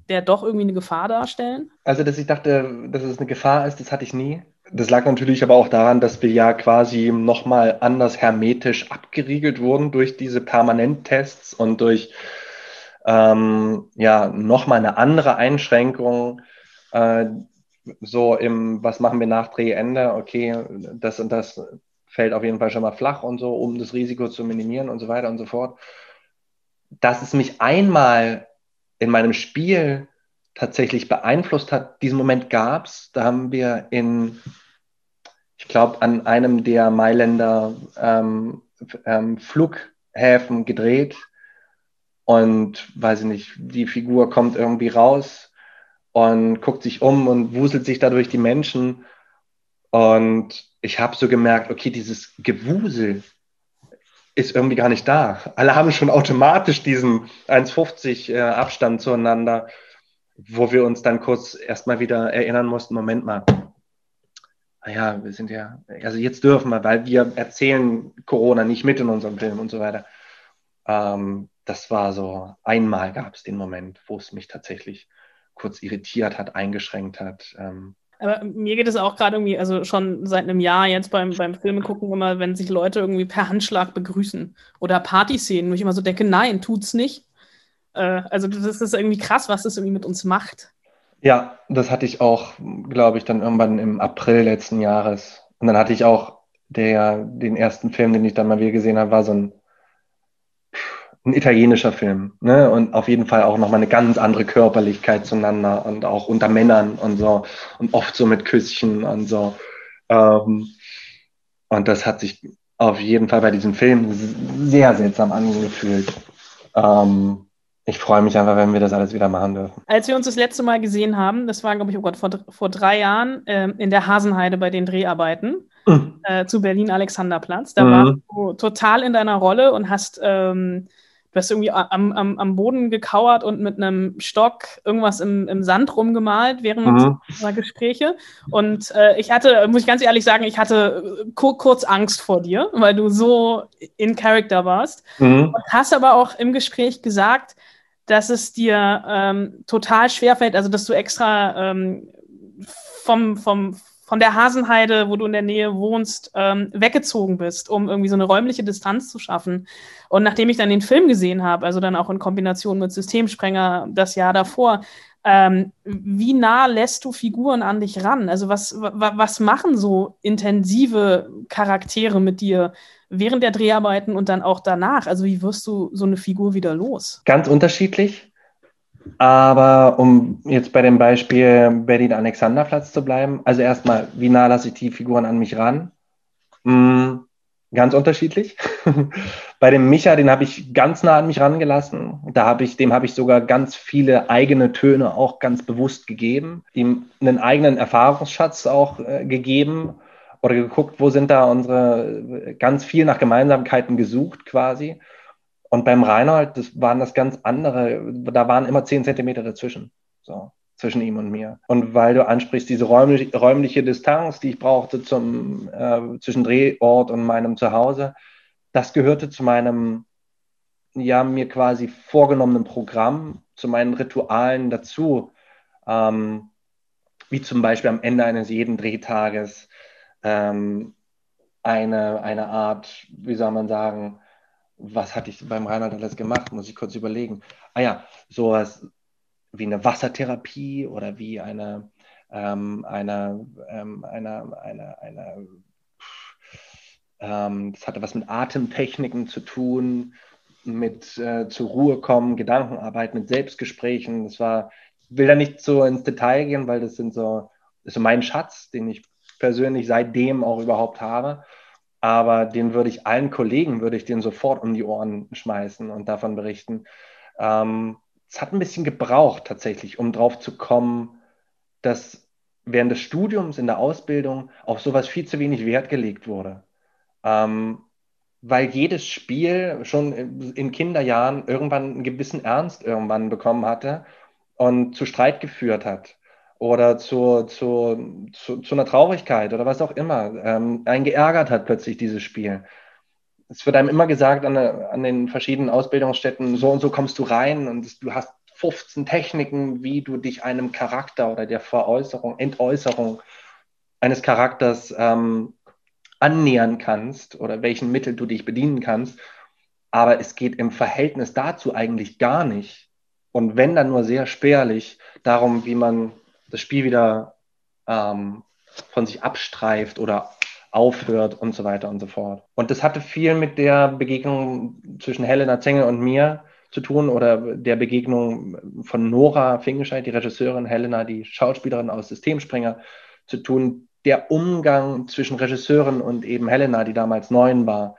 der doch irgendwie eine Gefahr darstellen? Also, dass ich dachte, dass es eine Gefahr ist, das hatte ich nie. Das lag natürlich aber auch daran, dass wir ja quasi nochmal anders hermetisch abgeriegelt wurden durch diese Permanenttests und durch ähm, ja nochmal eine andere Einschränkung. Äh, so im, was machen wir nach Drehende? Okay, das und das fällt auf jeden Fall schon mal flach und so, um das Risiko zu minimieren und so weiter und so fort. Dass es mich einmal in meinem Spiel tatsächlich beeinflusst hat, diesen Moment gab es. Da haben wir in, ich glaube, an einem der Mailänder ähm, ähm, Flughäfen gedreht. Und weiß ich nicht, die Figur kommt irgendwie raus und guckt sich um und wuselt sich dadurch die Menschen. Und ich habe so gemerkt, okay, dieses Gewusel ist irgendwie gar nicht da. Alle haben schon automatisch diesen 1,50 äh, Abstand zueinander, wo wir uns dann kurz erstmal wieder erinnern mussten, Moment mal. Naja, ah wir sind ja, also jetzt dürfen wir, weil wir erzählen Corona nicht mit in unserem Film und so weiter. Ähm, das war so, einmal gab es den Moment, wo es mich tatsächlich kurz irritiert hat, eingeschränkt hat. Ähm, aber mir geht es auch gerade irgendwie, also schon seit einem Jahr jetzt beim, beim Filme gucken immer, wenn sich Leute irgendwie per Handschlag begrüßen oder Partyszenen, wo ich immer so denke, nein, tut's nicht. Äh, also das ist irgendwie krass, was das irgendwie mit uns macht. Ja, das hatte ich auch, glaube ich, dann irgendwann im April letzten Jahres. Und dann hatte ich auch der, den ersten Film, den ich dann mal wieder gesehen habe, war so ein ein italienischer Film. Ne? Und auf jeden Fall auch nochmal eine ganz andere Körperlichkeit zueinander und auch unter Männern und so. Und oft so mit Küsschen und so. Ähm, und das hat sich auf jeden Fall bei diesem Film sehr seltsam angefühlt. Ähm, ich freue mich einfach, wenn wir das alles wieder machen dürfen. Als wir uns das letzte Mal gesehen haben, das war, glaube ich, oh Gott, vor, vor drei Jahren äh, in der Hasenheide bei den Dreharbeiten mhm. äh, zu Berlin-Alexanderplatz. Da mhm. warst du total in deiner Rolle und hast ähm, du hast irgendwie am, am, am Boden gekauert und mit einem Stock irgendwas im, im Sand rumgemalt während mhm. unserer Gespräche. Und äh, ich hatte, muss ich ganz ehrlich sagen, ich hatte kur kurz Angst vor dir, weil du so in Character warst. Mhm. Und hast aber auch im Gespräch gesagt, dass es dir ähm, total schwerfällt, also dass du extra ähm, vom, vom, von der Hasenheide, wo du in der Nähe wohnst, ähm, weggezogen bist, um irgendwie so eine räumliche Distanz zu schaffen. Und nachdem ich dann den Film gesehen habe, also dann auch in Kombination mit Systemsprenger das Jahr davor, ähm, wie nah lässt du Figuren an dich ran? Also was, was machen so intensive Charaktere mit dir während der Dreharbeiten und dann auch danach? Also wie wirst du so eine Figur wieder los? Ganz unterschiedlich. Aber um jetzt bei dem Beispiel Berlin-Alexanderplatz zu bleiben, also erstmal, wie nah lasse ich die Figuren an mich ran? Hm, ganz unterschiedlich. bei dem Micha, den habe ich ganz nah an mich rangelassen. Da habe ich, dem habe ich sogar ganz viele eigene Töne auch ganz bewusst gegeben, ihm einen eigenen Erfahrungsschatz auch äh, gegeben oder geguckt, wo sind da unsere ganz viel nach Gemeinsamkeiten gesucht quasi. Und beim Reinhold, das waren das ganz andere, da waren immer zehn Zentimeter dazwischen. So, zwischen ihm und mir. Und weil du ansprichst, diese räumlich, räumliche Distanz, die ich brauchte zum, äh, zwischen Drehort und meinem Zuhause, das gehörte zu meinem, ja, mir quasi vorgenommenen Programm, zu meinen Ritualen dazu. Ähm, wie zum Beispiel am Ende eines jeden Drehtages ähm, eine, eine Art, wie soll man sagen, was hatte ich beim Reinhard alles gemacht? Muss ich kurz überlegen. Ah ja, sowas wie eine Wassertherapie oder wie eine, ähm, eine, ähm, eine, eine, eine ähm, das hatte was mit Atemtechniken zu tun, mit äh, zur Ruhe kommen, Gedankenarbeit, mit Selbstgesprächen. Das war, ich will da nicht so ins Detail gehen, weil das sind so, das ist so mein Schatz, den ich persönlich seitdem auch überhaupt habe aber den würde ich allen Kollegen, würde ich den sofort um die Ohren schmeißen und davon berichten. Ähm, es hat ein bisschen gebraucht tatsächlich, um drauf zu kommen, dass während des Studiums, in der Ausbildung auf sowas viel zu wenig Wert gelegt wurde. Ähm, weil jedes Spiel schon in Kinderjahren irgendwann einen gewissen Ernst irgendwann bekommen hatte und zu Streit geführt hat oder zu, zu, zu, zu einer Traurigkeit oder was auch immer, ähm, einen geärgert hat plötzlich dieses Spiel. es wird einem immer gesagt an, an, den verschiedenen Ausbildungsstätten, so und so kommst du rein und du hast 15 Techniken, wie du dich einem Charakter oder der Veräußerung, Entäußerung eines Charakters ähm, annähern kannst oder welchen Mittel du dich bedienen kannst. Aber es geht im Verhältnis dazu eigentlich gar nicht. Und wenn dann nur sehr spärlich darum, wie man das Spiel wieder ähm, von sich abstreift oder aufhört und so weiter und so fort. Und das hatte viel mit der Begegnung zwischen Helena Zengel und mir zu tun oder der Begegnung von Nora Fingescheid, die Regisseurin, Helena, die Schauspielerin aus Systemspringer, zu tun. Der Umgang zwischen Regisseurin und eben Helena, die damals neun war,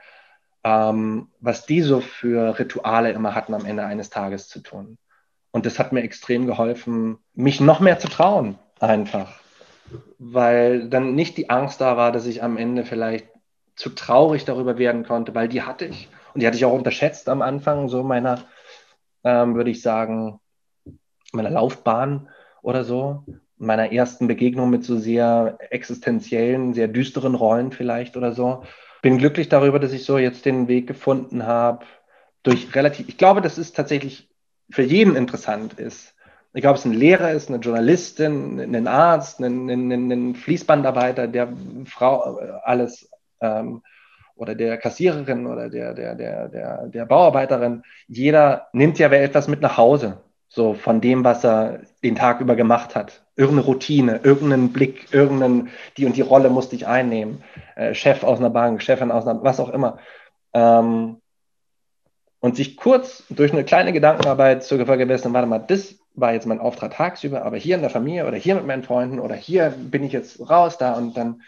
ähm, was die so für Rituale immer hatten am Ende eines Tages zu tun. Und das hat mir extrem geholfen, mich noch mehr zu trauen, einfach weil dann nicht die Angst da war, dass ich am Ende vielleicht zu traurig darüber werden konnte, weil die hatte ich. Und die hatte ich auch unterschätzt am Anfang, so meiner, ähm, würde ich sagen, meiner Laufbahn oder so, meiner ersten Begegnung mit so sehr existenziellen, sehr düsteren Rollen vielleicht oder so. Bin glücklich darüber, dass ich so jetzt den Weg gefunden habe, durch relativ, ich glaube, das ist tatsächlich für jeden interessant ist, egal ob es ein Lehrer ist, eine Journalistin, ein Arzt, ein, ein, ein Fließbandarbeiter, der Frau äh, alles ähm, oder der Kassiererin oder der, der, der, der, der Bauarbeiterin, jeder nimmt ja etwas mit nach Hause, so von dem, was er den Tag über gemacht hat. Irgendeine Routine, irgendeinen Blick, irgendeinen, die und die Rolle musste ich einnehmen. Äh, Chef aus einer Bank, Chefin aus einer, was auch immer. Ähm, und sich kurz durch eine kleine Gedankenarbeit zu vergewissern, warte mal, das war jetzt mein Auftrag tagsüber, aber hier in der Familie oder hier mit meinen Freunden oder hier bin ich jetzt raus da und dann,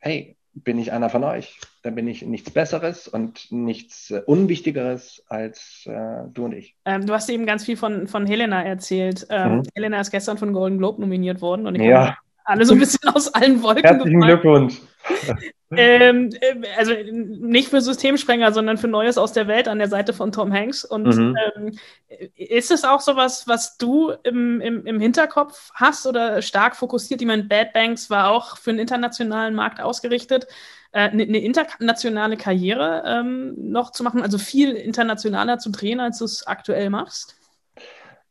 hey, bin ich einer von euch. Dann bin ich nichts Besseres und nichts äh, Unwichtigeres als äh, du und ich. Ähm, du hast eben ganz viel von, von Helena erzählt. Ähm, mhm. Helena ist gestern von Golden Globe nominiert worden und ich ja. alle so ein bisschen aus allen Wolken Herzlichen gefallen. Glückwunsch. ähm, äh, also nicht für Systemsprenger, sondern für Neues aus der Welt an der Seite von Tom Hanks. Und mhm. ähm, ist es auch sowas, was du im, im, im Hinterkopf hast oder stark fokussiert? Ich meine, Bad Banks war auch für einen internationalen Markt ausgerichtet. Eine, äh, eine internationale Karriere ähm, noch zu machen, also viel internationaler zu drehen, als du es aktuell machst?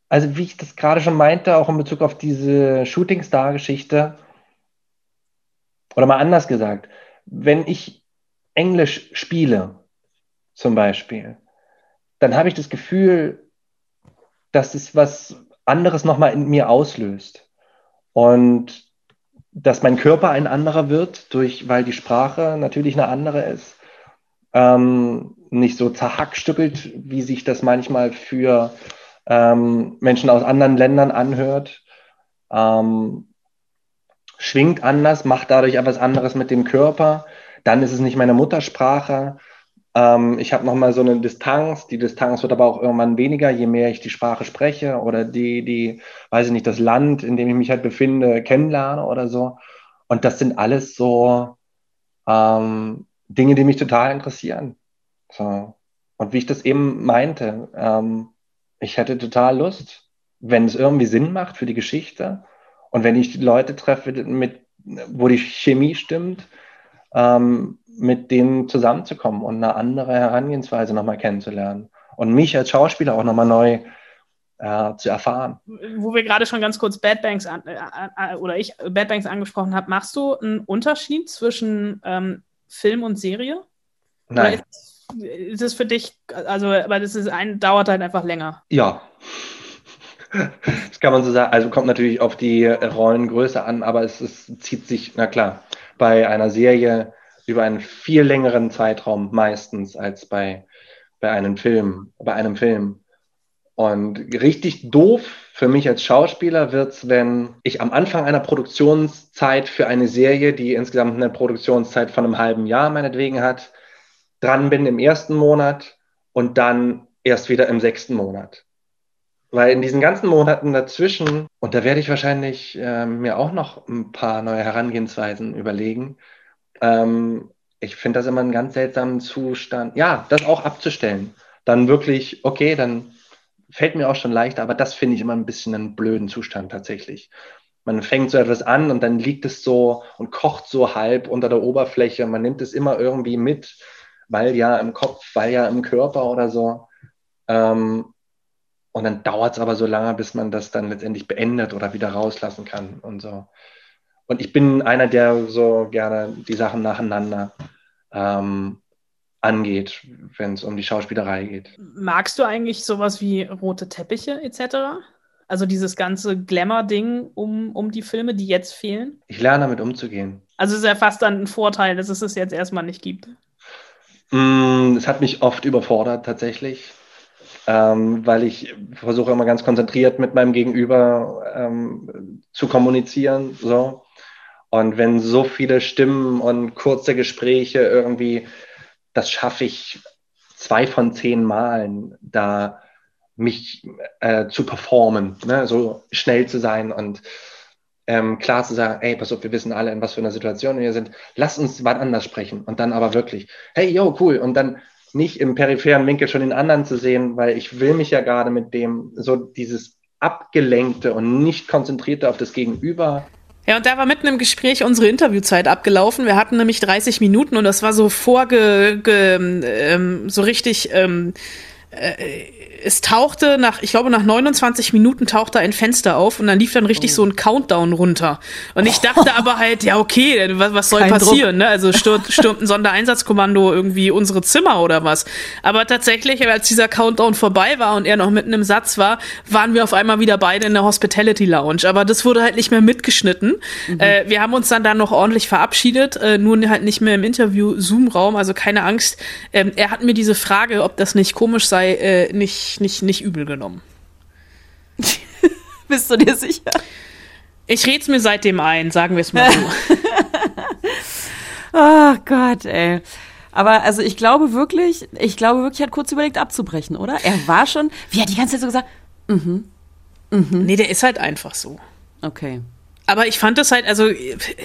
Also wie ich das gerade schon meinte, auch in Bezug auf diese Shooting-Star-Geschichte, oder mal anders gesagt, wenn ich Englisch spiele, zum Beispiel, dann habe ich das Gefühl, dass es was anderes nochmal in mir auslöst. Und dass mein Körper ein anderer wird, durch, weil die Sprache natürlich eine andere ist. Ähm, nicht so zerhackstückelt, wie sich das manchmal für ähm, Menschen aus anderen Ländern anhört. Ähm, schwingt anders, macht dadurch etwas anderes mit dem Körper. Dann ist es nicht meine Muttersprache. Ähm, ich habe nochmal so eine Distanz. Die Distanz wird aber auch irgendwann weniger, je mehr ich die Sprache spreche oder die, die, weiß ich nicht, das Land, in dem ich mich halt befinde, kennenlerne oder so. Und das sind alles so ähm, Dinge, die mich total interessieren. So. Und wie ich das eben meinte, ähm, ich hätte total Lust, wenn es irgendwie Sinn macht für die Geschichte, und wenn ich Leute treffe, mit, wo die Chemie stimmt, ähm, mit denen zusammenzukommen und eine andere Herangehensweise nochmal kennenzulernen und mich als Schauspieler auch nochmal neu äh, zu erfahren. Wo wir gerade schon ganz kurz Bad Banks an, äh, äh, oder ich Bad Banks angesprochen habe, machst du einen Unterschied zwischen ähm, Film und Serie? Nein. ist, es für dich, also, weil das ist ein, dauert halt einfach länger. Ja, das kann man so sagen. Also kommt natürlich auf die Rollengröße an, aber es, es zieht sich, na klar, bei einer Serie über einen viel längeren Zeitraum meistens als bei, bei einem Film, bei einem Film. Und richtig doof für mich als Schauspieler wird's, wenn ich am Anfang einer Produktionszeit für eine Serie, die insgesamt eine Produktionszeit von einem halben Jahr meinetwegen hat, dran bin im ersten Monat und dann erst wieder im sechsten Monat. Weil in diesen ganzen Monaten dazwischen, und da werde ich wahrscheinlich äh, mir auch noch ein paar neue Herangehensweisen überlegen, ähm, ich finde das immer einen ganz seltsamen Zustand, ja, das auch abzustellen. Dann wirklich, okay, dann fällt mir auch schon leichter, aber das finde ich immer ein bisschen einen blöden Zustand tatsächlich. Man fängt so etwas an und dann liegt es so und kocht so halb unter der Oberfläche. Man nimmt es immer irgendwie mit weil ja im Kopf, weil ja im Körper oder so. Ähm, und dann dauert es aber so lange, bis man das dann letztendlich beendet oder wieder rauslassen kann und so. Und ich bin einer, der so gerne die Sachen nacheinander ähm, angeht, wenn es um die Schauspielerei geht. Magst du eigentlich sowas wie rote Teppiche etc.? Also dieses ganze Glamour-Ding um, um die Filme, die jetzt fehlen? Ich lerne damit umzugehen. Also es ist ja fast dann ein Vorteil, dass es es jetzt erstmal nicht gibt. Mm, es hat mich oft überfordert tatsächlich, ähm, weil ich versuche immer ganz konzentriert mit meinem Gegenüber ähm, zu kommunizieren. So. Und wenn so viele Stimmen und kurze Gespräche irgendwie, das schaffe ich zwei von zehn Malen, da mich äh, zu performen, ne? so schnell zu sein und ähm, klar zu sagen, ey, pass auf, wir wissen alle, in was für einer Situation wir sind, lass uns was anders sprechen und dann aber wirklich, hey, yo, cool und dann nicht im peripheren Winkel schon den anderen zu sehen, weil ich will mich ja gerade mit dem, so dieses abgelenkte und nicht konzentrierte auf das Gegenüber ja, und da war mitten im Gespräch unsere Interviewzeit abgelaufen. Wir hatten nämlich 30 Minuten und das war so vorge, ge, ähm, so richtig ähm, äh, es tauchte nach, ich glaube, nach 29 Minuten tauchte ein Fenster auf und dann lief dann richtig oh. so ein Countdown runter. Und ich dachte oh. aber halt, ja, okay, was, was soll Kein passieren? Ne? Also stürmt, stürmt ein Sondereinsatzkommando irgendwie unsere Zimmer oder was. Aber tatsächlich, als dieser Countdown vorbei war und er noch mitten im Satz war, waren wir auf einmal wieder beide in der Hospitality Lounge. Aber das wurde halt nicht mehr mitgeschnitten. Mhm. Äh, wir haben uns dann da noch ordentlich verabschiedet, äh, nur halt nicht mehr im Interview-Zoom-Raum, also keine Angst. Ähm, er hat mir diese Frage, ob das nicht komisch sei, äh, nicht, nicht, nicht übel genommen. Bist du dir sicher? Ich rede es mir seitdem ein, sagen wir es mal so. oh Gott, ey. Aber also ich glaube wirklich, ich glaube wirklich, er hat kurz überlegt abzubrechen, oder? Er war schon, wie hat die ganze Zeit so gesagt, mhm. Mhm. Nee, der ist halt einfach so. Okay. Aber ich fand das halt, also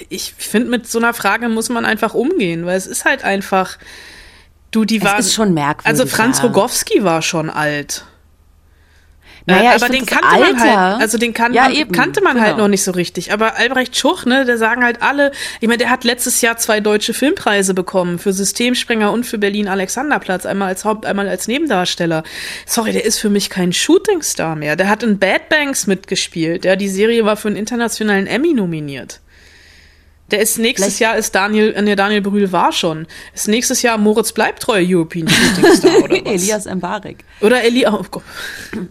ich finde, mit so einer Frage muss man einfach umgehen, weil es ist halt einfach, Du, die war. Das ist schon merkwürdig. Also Franz ja. Rogowski war schon alt. Naja, aber den kannte Alter, man halt, also den kan ja, eben, kannte man halt genau. halt noch nicht so richtig. Aber Albrecht Schuch, ne, der sagen halt alle, ich meine, der hat letztes Jahr zwei deutsche Filmpreise bekommen für Systemsprenger und für Berlin Alexanderplatz, einmal als Haupt, einmal als Nebendarsteller. Sorry, der ist für mich kein Shootingstar mehr. Der hat in Bad Banks mitgespielt. Ja, die Serie war für einen internationalen Emmy nominiert. Der ist nächstes Vielleicht. Jahr ist Daniel, äh, nee, Daniel Brühl war schon. Ist nächstes Jahr Moritz Bleibtreu European Shooting Star oder was? Elias Mbarek. Oder Eli, oh Gott.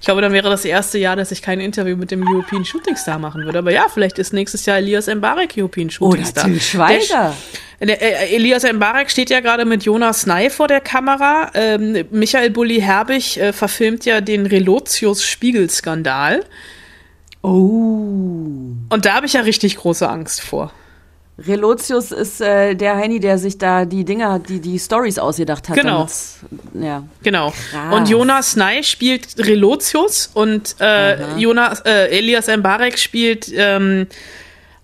ich glaube, dann wäre das erste Jahr, dass ich kein Interview mit dem European Shooting Star machen würde. Aber ja, vielleicht ist nächstes Jahr Elias Mbarek European Shooting Star. Oder Till Schweiger. Der, äh, Elias Mbarek steht ja gerade mit Jonas Ney vor der Kamera. Ähm, Michael Bulli Herbig äh, verfilmt ja den Relotius Spiegelskandal. Oh. Und da habe ich ja richtig große Angst vor. Relotius ist äh, der Heini, der sich da die Dinger, die die Stories ausgedacht hat. Genau. Ja. Genau. Krass. Und Jonas Ney spielt Relotius und äh, Jonas, äh, Elias Mbarek spielt ähm,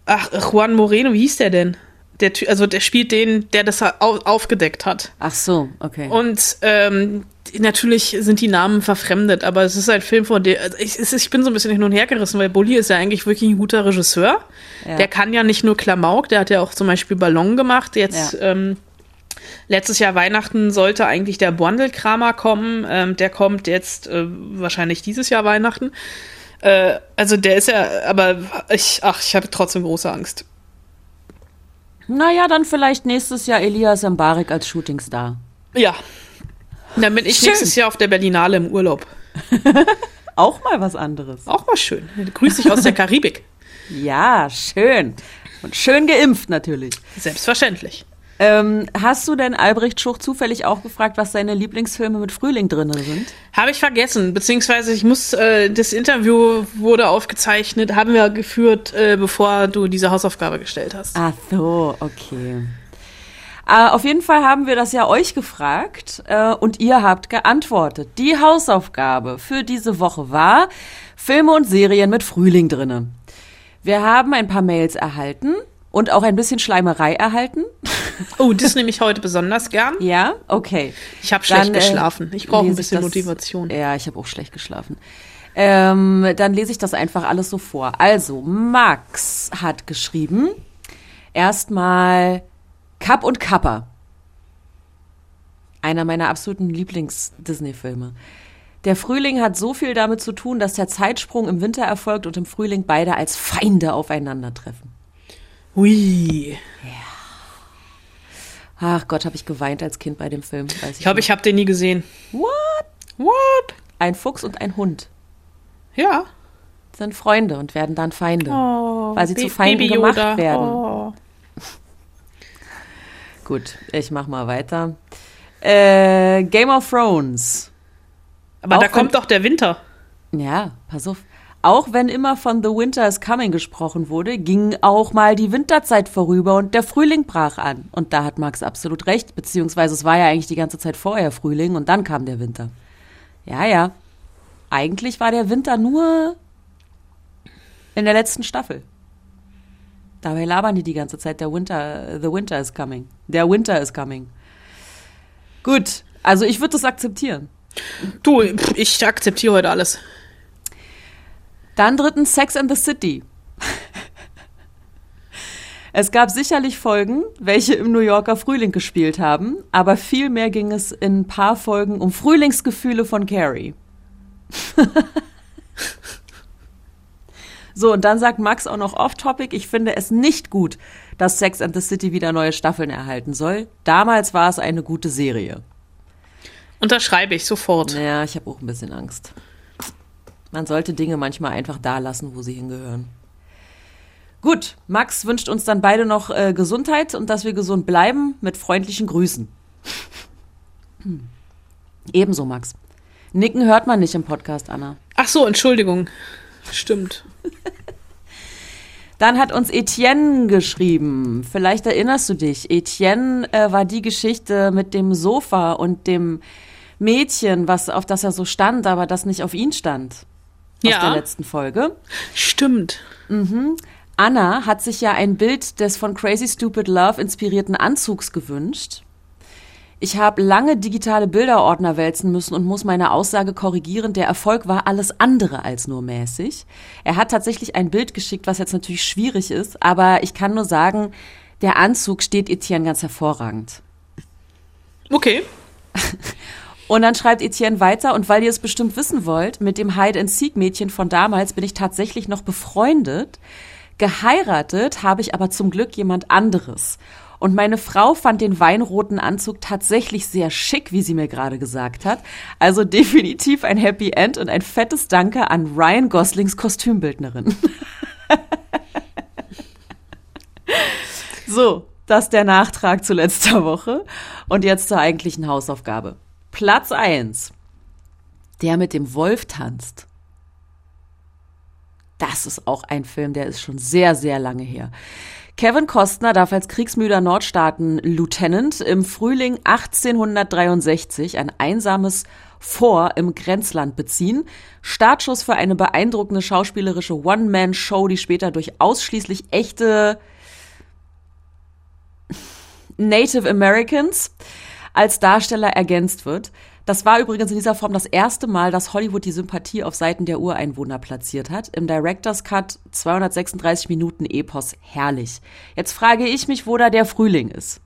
ach, Juan Moreno, wie hieß der denn? Der, also der spielt den, der das aufgedeckt hat. Ach so, okay. Und ähm, natürlich sind die Namen verfremdet, aber es ist ein Film, von dem also ich, ich, bin so ein bisschen hin und her gerissen, weil Bully ist ja eigentlich wirklich ein guter Regisseur. Ja. Der kann ja nicht nur Klamauk, der hat ja auch zum Beispiel Ballon gemacht. Jetzt ja. ähm, letztes Jahr Weihnachten sollte eigentlich der Bondelkramer kommen. Ähm, der kommt jetzt äh, wahrscheinlich dieses Jahr Weihnachten. Äh, also der ist ja, aber ich, ach, ich habe trotzdem große Angst. Naja, dann vielleicht nächstes Jahr Elias Mbarek als Shootingstar. Ja, dann bin ich schön. nächstes Jahr auf der Berlinale im Urlaub. Auch mal was anderes. Auch mal schön. Grüß dich aus der Karibik. Ja, schön. Und schön geimpft natürlich. Selbstverständlich. Ähm, hast du denn Albrecht Schuch zufällig auch gefragt, was seine Lieblingsfilme mit Frühling drin sind? Habe ich vergessen, beziehungsweise ich muss, äh, das Interview wurde aufgezeichnet, haben wir geführt, äh, bevor du diese Hausaufgabe gestellt hast. Ach so, okay. Äh, auf jeden Fall haben wir das ja euch gefragt äh, und ihr habt geantwortet. Die Hausaufgabe für diese Woche war Filme und Serien mit Frühling drinne. Wir haben ein paar Mails erhalten und auch ein bisschen Schleimerei erhalten. Oh, das nehme ich heute besonders gern. Ja, okay. Ich habe schlecht dann, äh, geschlafen. Ich brauche ein bisschen das, Motivation. Ja, ich habe auch schlecht geschlafen. Ähm, dann lese ich das einfach alles so vor. Also, Max hat geschrieben, erstmal Kapp und Kappa. Einer meiner absoluten Lieblings-Disney-Filme. Der Frühling hat so viel damit zu tun, dass der Zeitsprung im Winter erfolgt und im Frühling beide als Feinde aufeinandertreffen. Ui. Ach Gott, habe ich geweint als Kind bei dem Film. Ich glaube, ich habe den nie gesehen. What? What? Ein Fuchs und ein Hund Ja. sind Freunde und werden dann Feinde, Oh, weil sie zu Feinden gemacht werden. Oh. Gut, ich mach mal weiter. Äh, Game of Thrones. Aber Auch da wenn- kommt doch der Winter. Ja, pass auf. Auch wenn immer von The Winter is Coming gesprochen wurde, ging auch mal die Winterzeit vorüber und der Frühling brach an. Und da hat Max absolut recht, beziehungsweise es war ja eigentlich die ganze Zeit vorher Frühling und dann kam der Winter. Ja, ja. Eigentlich war der Winter nur in der letzten Staffel. Dabei labern die die ganze Zeit, der Winter, the Winter is coming. Der Winter is coming. Gut, also ich würde das akzeptieren. Du, ich akzeptiere heute alles. Dann drittens Sex and the City. Es gab sicherlich Folgen, welche im New Yorker Frühling gespielt haben, aber vielmehr ging es in ein paar Folgen um Frühlingsgefühle von Carrie. so, und dann sagt Max auch noch off-topic, ich finde es nicht gut, dass Sex and the City wieder neue Staffeln erhalten soll. Damals war es eine gute Serie. Unterschreibe ich sofort. Ja, ich habe auch ein bisschen Angst. Man sollte Dinge manchmal einfach da lassen, wo sie hingehören. Gut, Max wünscht uns dann beide noch äh, Gesundheit und dass wir gesund bleiben mit freundlichen Grüßen. Hm. Ebenso, Max. Nicken hört man nicht im Podcast, Anna. Ach so, Entschuldigung. Stimmt. Dann hat uns Etienne geschrieben. Vielleicht erinnerst du dich. Etienne äh, war die Geschichte mit dem Sofa und dem Mädchen, was auf das er so stand, aber das nicht auf ihn stand. Aus Ja. der letzten Folge. Stimmt. Anna hat sich ja ein Bild des von Crazy Stupid Love inspirierten Anzugs gewünscht. Ich habe lange digitale Bilderordner wälzen müssen und muss meine Aussage korrigieren. Der Erfolg war alles andere als nur mäßig. Er hat tatsächlich ein Bild geschickt, was jetzt natürlich schwierig ist, aber ich kann nur sagen, der Anzug steht Etienne ganz hervorragend. Okay. Und dann schreibt Etienne weiter, und weil ihr es bestimmt wissen wollt, mit dem Hide-and-Seek-Mädchen von damals bin ich tatsächlich noch befreundet. Geheiratet habe ich aber zum Glück jemand anderes. Und meine Frau fand den weinroten Anzug tatsächlich sehr schick, wie sie mir gerade gesagt hat. Also definitiv ein Happy End und ein fettes Danke an Ryan Goslings Kostümbildnerin. so, das der Nachtrag zu letzter Woche. Und jetzt zur eigentlichen Hausaufgabe. Platz 1. Der mit dem Wolf tanzt. Das ist auch ein Film, der ist schon sehr, sehr lange her. Kevin Costner darf als kriegsmüder Nordstaaten-Lieutenant im Frühling 1863 ein einsames Fort im Grenzland beziehen. Startschuss für eine beeindruckende schauspielerische One-Man-Show, die später durch ausschließlich echte Native Americans als Darsteller ergänzt wird. Das war übrigens in dieser Form das erste Mal, dass Hollywood die Sympathie auf Seiten der Ureinwohner platziert hat. Im Director's Cut 236 Minuten Epos. Herrlich. Jetzt frage ich mich, wo da der Frühling ist.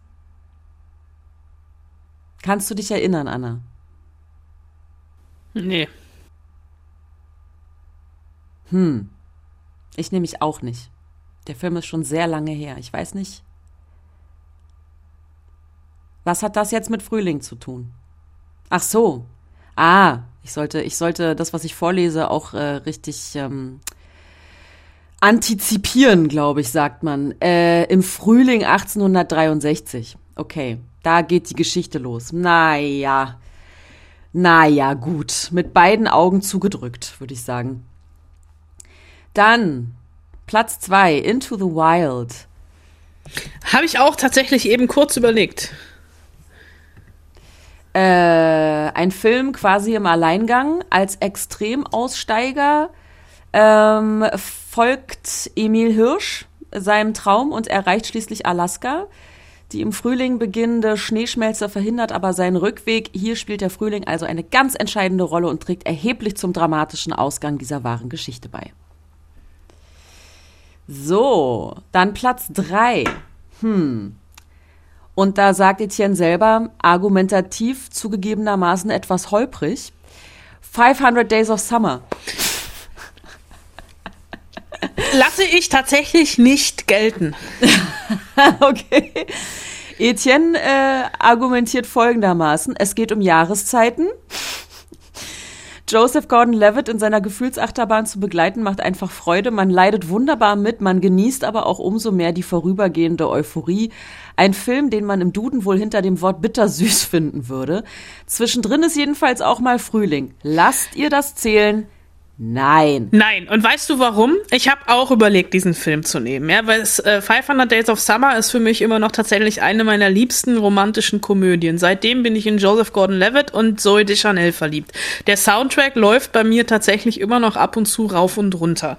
Kannst du dich erinnern, Anna? Nee. Hm. Ich nehme mich auch nicht. Der Film ist schon sehr lange her. Ich weiß nicht. Was hat das jetzt mit Frühling zu tun? Ach so. Ah, ich sollte, ich sollte das, was ich vorlese, auch äh, richtig ähm, antizipieren, glaube ich, sagt man. Äh, Im Frühling 1863. Okay, da geht die Geschichte los. Naja. Naja, gut. Mit beiden Augen zugedrückt, würde ich sagen. Dann Platz zwei Into the Wild. Habe ich auch tatsächlich eben kurz überlegt. Äh, ein Film quasi im Alleingang. Als Extremaussteiger ähm, folgt Emil Hirsch seinem Traum und erreicht schließlich Alaska. Die im Frühling beginnende Schneeschmelze verhindert aber seinen Rückweg. Hier spielt der Frühling also eine ganz entscheidende Rolle und trägt erheblich zum dramatischen Ausgang dieser wahren Geschichte bei. So, dann Platz drei. Hm. Und da sagt Etienne selber, argumentativ zugegebenermaßen etwas holprig, 500 Days of Summer. Lasse ich tatsächlich nicht gelten. okay. Etienne äh, argumentiert folgendermaßen, es geht um Jahreszeiten. Joseph Gordon-Levitt in seiner Gefühlsachterbahn zu begleiten, macht einfach Freude. Man leidet wunderbar mit, man genießt aber auch umso mehr die vorübergehende Euphorie. Ein Film, den man im Duden wohl hinter dem Wort bittersüß finden würde. Zwischendrin ist jedenfalls auch mal Frühling. Lasst ihr das zählen? Nein. Nein. Und weißt du warum? Ich habe auch überlegt, diesen Film zu nehmen. Ja, weil es, äh, 500 Days of Summer ist für mich immer noch tatsächlich eine meiner liebsten romantischen Komödien. Seitdem bin ich in Joseph Gordon-Levitt und Zoe Deschanel verliebt. Der Soundtrack läuft bei mir tatsächlich immer noch ab und zu rauf und runter.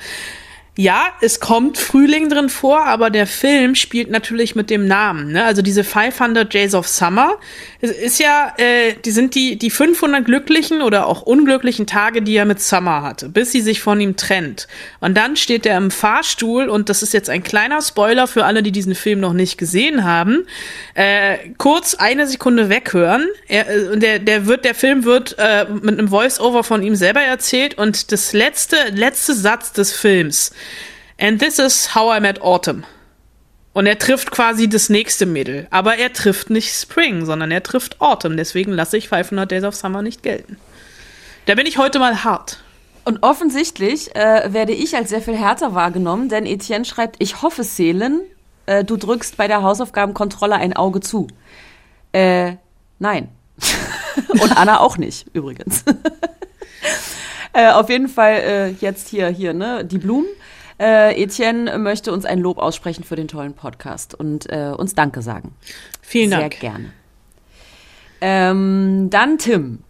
Ja, es kommt Frühling drin vor, aber der Film spielt natürlich mit dem Namen. Ne? Also diese 500 Days of Summer es ist ja, äh, die sind die die 500 glücklichen oder auch unglücklichen Tage, die er mit Summer hatte, bis sie sich von ihm trennt. Und dann steht er im Fahrstuhl und das ist jetzt ein kleiner Spoiler für alle, die diesen Film noch nicht gesehen haben. Äh, kurz eine Sekunde weghören. Er, äh, der der wird der Film wird äh, mit einem Voice-Over von ihm selber erzählt und das letzte letzte Satz des Films And this is how I met Autumn. Und er trifft quasi das nächste Mädel. Aber er trifft nicht Spring, sondern er trifft Autumn. Deswegen lasse ich 500 Days of Summer nicht gelten. Da bin ich heute mal hart. Und offensichtlich äh, werde ich als sehr viel härter wahrgenommen, denn Etienne schreibt, ich hoffe, Seelen, äh, du drückst bei der Hausaufgabenkontrolle ein Auge zu. Äh, nein. Und Anna auch nicht, übrigens. äh, auf jeden Fall äh, jetzt hier, hier, ne, die Blumen. Äh, Etienne möchte uns ein Lob aussprechen für den tollen Podcast und äh, uns Danke sagen. Vielen Dank. Sehr gerne. Ähm, dann Tim.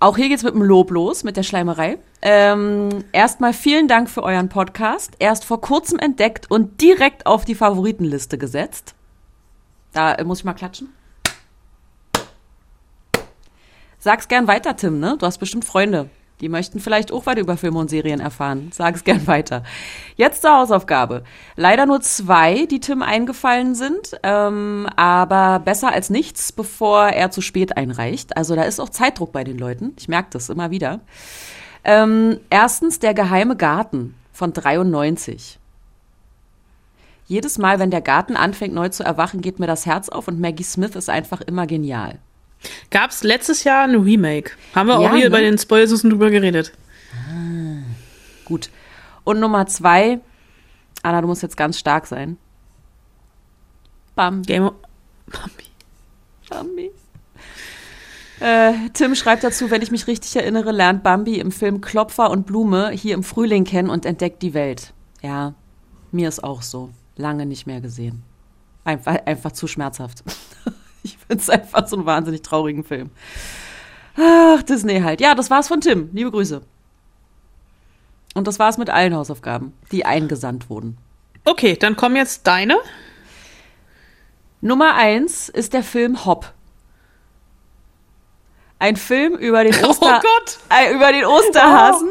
Auch hier geht's mit dem Lob los, mit der Schleimerei. Ähm, erstmal vielen Dank für euren Podcast. Erst vor kurzem entdeckt und direkt auf die Favoritenliste gesetzt. Da äh, muss ich mal klatschen. Sag's gern weiter, Tim, ne? Du hast bestimmt Freunde. Die möchten vielleicht auch weiter über Filme und Serien erfahren. Sag es gern weiter. Jetzt zur Hausaufgabe. Leider nur zwei, die Tim eingefallen sind, ähm, aber besser als nichts, bevor er zu spät einreicht. Also da ist auch Zeitdruck bei den Leuten. Ich merke das immer wieder. Ähm, erstens der geheime Garten von 93. Jedes Mal, wenn der Garten anfängt neu zu erwachen, geht mir das Herz auf und Maggie Smith ist einfach immer genial. Gab es letztes Jahr ein Remake? Haben wir Ja, auch hier ne? bei den Spoilsussen drüber geredet. Gut. Und Nummer zwei, Anna, du musst jetzt ganz stark sein. Bam. Game of Bambi. Äh, Tim schreibt dazu, wenn ich mich richtig erinnere, lernt Bambi im Film Klopfer und Blume hier im Frühling kennen und entdeckt die Welt. Ja, mir ist auch so. Lange nicht mehr gesehen. Einfach, einfach zu schmerzhaft. Ich finde es einfach so einen wahnsinnig traurigen Film. Ach, Disney halt. Ja, das war's von Tim. Liebe Grüße. Und das war's mit allen Hausaufgaben, die eingesandt wurden. Okay, dann kommen jetzt deine. Nummer eins ist der Film Hop. Ein Film über den, Oh Oster Gott! äh, über den Osterhasen,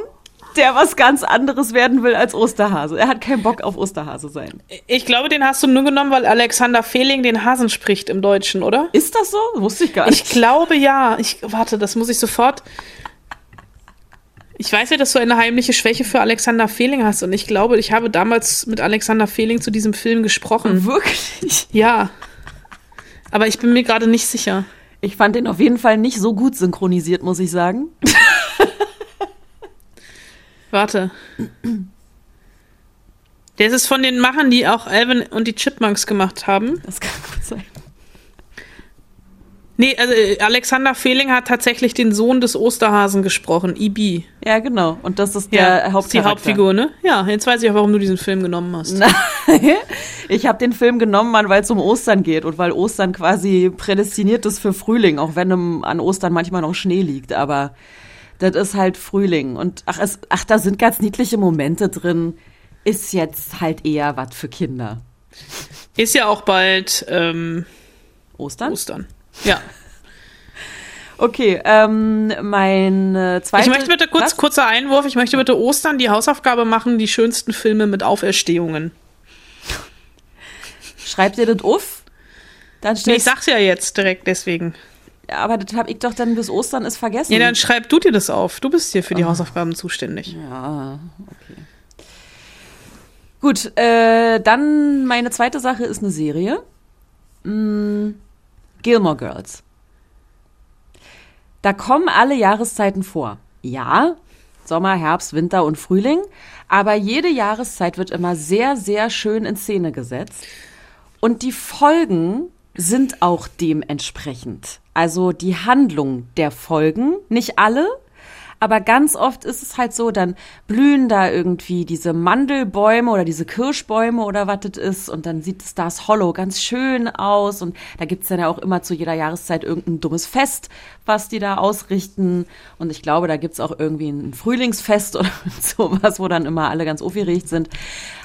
der was ganz anderes werden will als Osterhase. Er hat keinen Bock auf Osterhase sein. Ich glaube, den hast du nur genommen, weil Alexander Fehling den Hasen spricht im Deutschen, oder? Ist das so? Wusste ich gar nicht. Ich glaube ja. Ich warte, das muss ich sofort. Ich weiß ja, dass du eine heimliche Schwäche für Alexander Fehling hast und ich glaube, ich habe damals mit Alexander Fehling zu diesem Film gesprochen. Wirklich? Ja. Aber ich bin mir gerade nicht sicher. Ich fand den auf jeden Fall nicht so gut synchronisiert, muss ich sagen. Warte. Der ist von den Machern, die auch Alvin und die Chipmunks gemacht haben. Das kann gut sein. Nee, also äh, Alexander Fehling hat tatsächlich den Sohn des Osterhasen gesprochen, Ibi. Ja, genau. Und das ist Ja, der ist die Hauptcharakter. Hauptfigur, ne? Ja, jetzt weiß ich auch, warum du diesen Film genommen hast. Nein, ich habe den Film genommen, Mann, weil es um Ostern geht und weil Ostern quasi prädestiniert ist für Frühling, auch wenn an Ostern manchmal noch Schnee liegt. Aber das ist halt Frühling. Und ach, es, ach, da sind ganz niedliche Momente drin. Ist jetzt halt eher was für Kinder. Ist ja auch bald ähm, Ostern? Ostern. Ja. Okay, ähm, mein äh, zweiter. Ich möchte bitte kurz, Was? kurzer Einwurf, ich möchte bitte Ostern die Hausaufgabe machen, die schönsten Filme mit Auferstehungen. Schreibt ihr das auf? Dann Nee, ich sag's ja jetzt direkt deswegen. Aber das habe ich doch dann bis Ostern ist vergessen. Ja, dann schreib du dir das auf. Du bist hier für die Hausaufgaben zuständig. Ja, okay. Gut, äh, dann meine zweite Sache ist eine Serie. Mm, Gilmore Girls. Da kommen alle Jahreszeiten vor. Ja, Sommer, Herbst, Winter und Frühling. Aber jede Jahreszeit wird immer sehr, sehr schön in Szene gesetzt. Und die Folgen sind auch dementsprechend. Also die Handlung der Folgen, nicht alle, aber ganz oft ist es halt so, dann blühen da irgendwie diese Mandelbäume oder diese Kirschbäume oder was das ist und dann sieht Stars Hollow ganz schön aus und da gibt's dann ja auch immer zu jeder Jahreszeit irgendein dummes Fest, was die da ausrichten und ich glaube, da gibt's auch irgendwie ein Frühlingsfest oder sowas, wo dann immer alle ganz aufgeregt sind.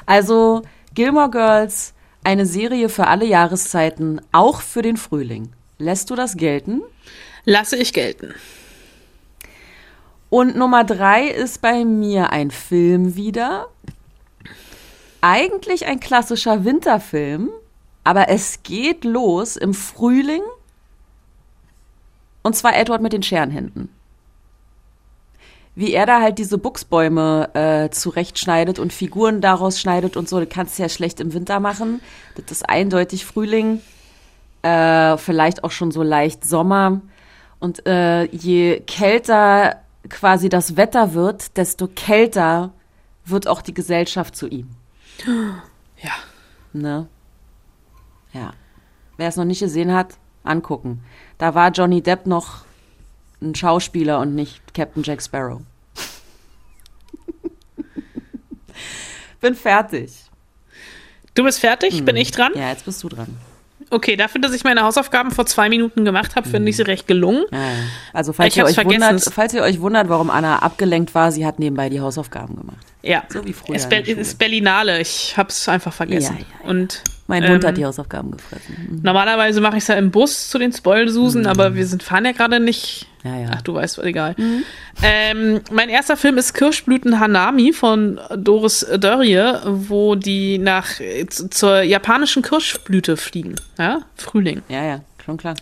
Also Gilmore Girls, eine Serie für alle Jahreszeiten, auch für den Frühling. Lässt du das gelten? Lasse ich gelten. Und Nummer drei ist bei mir ein Film wieder. Eigentlich ein klassischer Winterfilm, aber es geht los im Frühling. Und zwar Edward mit den Scherenhänden. Wie er da halt diese Buchsbäume äh, zurechtschneidet und Figuren daraus schneidet und so, das kannst du ja schlecht im Winter machen. Das ist eindeutig Frühling. Äh, vielleicht auch schon so leicht Sommer. Und äh, je kälter quasi das Wetter wird, desto kälter wird auch die Gesellschaft zu ihm. Ja. Ne? Ja. Wer es noch nicht gesehen hat, angucken. Da war Johnny Depp noch ein Schauspieler und nicht Captain Jack Sparrow. Bin fertig. Du bist fertig? Bin ich dran? Ja, jetzt bist du dran. Okay, dafür, dass ich meine Hausaufgaben vor zwei Minuten gemacht habe, finde ich sie recht gelungen. Ja, ja. Also falls Ich ihr, euch vergessen. wundert, falls ihr euch wundert, warum Anna abgelenkt war, sie hat nebenbei die Hausaufgaben gemacht. Ja. So wie früher Es ist Berlinale. Ich habe es einfach vergessen. Ja, ja, Und Mein ähm, Hund hat die Hausaufgaben gefressen. Mhm. Normalerweise mache ich es ja im Bus zu den Spoilsusen, aber wir sind fahren ja gerade nicht. Ja, ja. Ach, du weißt, egal. Ähm, mein erster Film ist Kirschblüten Hanami von Doris Dörrie, wo die nach äh, zur japanischen Kirschblüte fliegen. Ja, Frühling. Ja, ja, schon klar.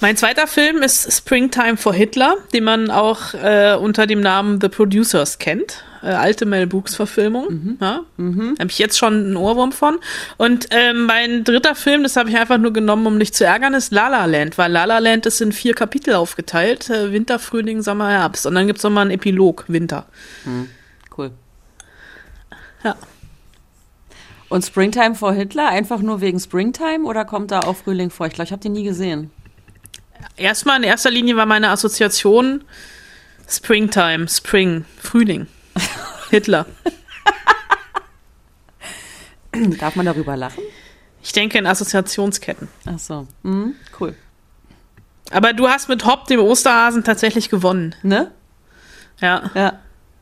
Mein zweiter Film ist Springtime for Hitler, den man auch äh, unter dem Namen The Producers kennt. Äh, alte Mel Brooks Verfilmung. Ja? Habe ich jetzt schon einen Ohrwurm von. Und ähm, mein dritter Film, das habe ich einfach nur genommen, um dich zu ärgern, ist La La Land, weil La La Land ist in vier Kapitel aufgeteilt. Äh, Winter, Frühling, Sommer, Herbst. Und dann gibt's noch mal einen Epilog, Winter. Cool. Ja. Und Springtime for Hitler einfach nur wegen Springtime oder kommt da auch Frühling vor? Ich glaube, ich habe den nie gesehen. Erstmal in erster Linie war meine Assoziation Springtime, Spring, Frühling. Hitler. Darf man darüber lachen? Ich denke in Assoziationsketten. Ach so. Mhm, cool. Aber du hast mit Hopp, dem Osterhasen, tatsächlich gewonnen. Ne? Ja. Ja.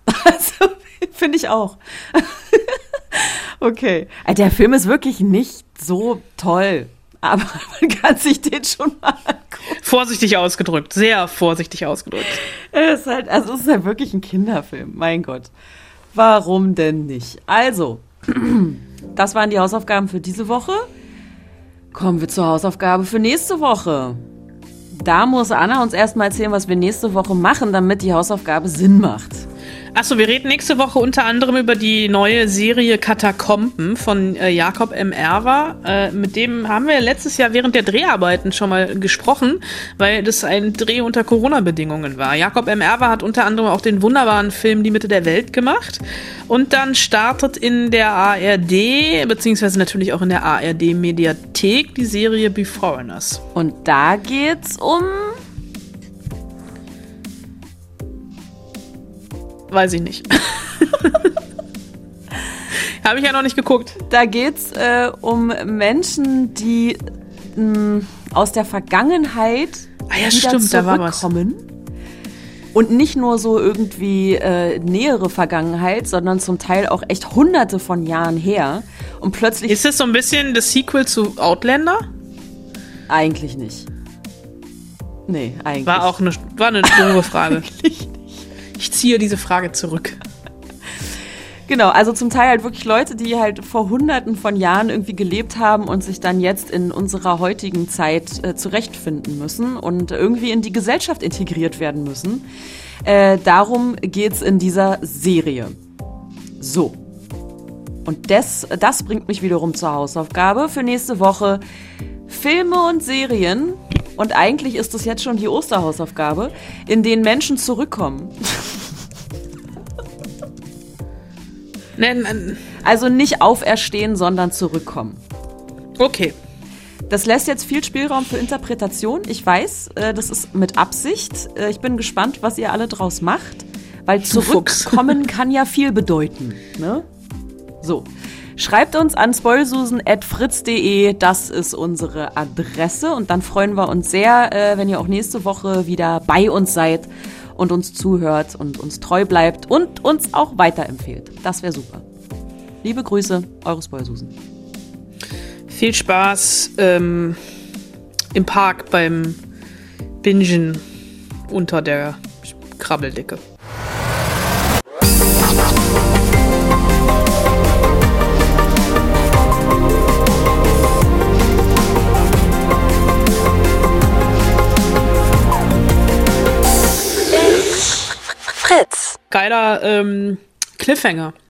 Also, finde ich auch. okay. Äh, Der Film ist wirklich nicht so toll. Aber man kann sich den schon mal angucken. Vorsichtig ausgedrückt. Sehr vorsichtig ausgedrückt. Es ist halt, also es ist halt wirklich ein Kinderfilm. Mein Gott. Warum denn nicht? Also, das waren die Hausaufgaben für diese Woche. Kommen wir zur Hausaufgabe für nächste Woche. Da muss Anna uns erstmal erzählen, was wir nächste Woche machen, damit die Hausaufgabe Sinn macht. Achso, wir reden nächste Woche unter anderem über die neue Serie Katakomben von äh, Jakob M. Erwer. Äh, mit dem haben wir letztes Jahr während der Dreharbeiten schon mal gesprochen, weil das ein Dreh unter Corona-Bedingungen war. Jakob M. Erwer hat unter anderem auch den wunderbaren Film Die Mitte der Welt gemacht. Und dann startet in der ARD, beziehungsweise natürlich auch in der ARD-Mediathek, die Serie Be Foreigners. Und da geht's um Weiß ich nicht. Habe ich ja noch nicht geguckt. Da geht's äh, um Menschen, die mh, aus der Vergangenheit Ah ja, wieder stimmt, da war was. zurückkommen. Und nicht nur so irgendwie äh, nähere Vergangenheit, sondern zum Teil auch echt hunderte von Jahren her. Und plötzlich Ist es so ein bisschen das Sequel zu Outlander? eigentlich nicht. Nee, eigentlich. War auch eine, war eine doofe Frage. Ich ziehe diese Frage zurück. Genau, also zum Teil halt wirklich Leute, die halt vor hunderten von Jahren irgendwie gelebt haben und sich dann jetzt in unserer heutigen Zeit äh, zurechtfinden müssen und irgendwie in die Gesellschaft integriert werden müssen. Äh, darum geht's in dieser Serie. So. Und das, das bringt mich wiederum zur Hausaufgabe für nächste Woche. Filme und Serien, und eigentlich ist das jetzt schon die Osterhausaufgabe, in denen Menschen zurückkommen. Nein, Also nicht auferstehen, sondern zurückkommen. Okay. Das lässt jetzt viel Spielraum für Interpretation. Ich weiß, äh, das ist mit Absicht. Äh, Ich bin gespannt, was ihr alle draus macht. Weil zurückkommen kann ja viel bedeuten. Ne? So. Schreibt uns an spoilsusen.fritz.de, das ist unsere Adresse. Und dann freuen wir uns sehr, äh, wenn ihr auch nächste Woche wieder bei uns seid und uns zuhört und uns treu bleibt und uns auch weiterempfehlt. Das wäre super. Liebe Grüße, eure Spoilsusen. Viel Spaß ähm, im Park beim Bingen unter der Krabbeldecke. Fritz. Geiler ähm, Cliffhanger.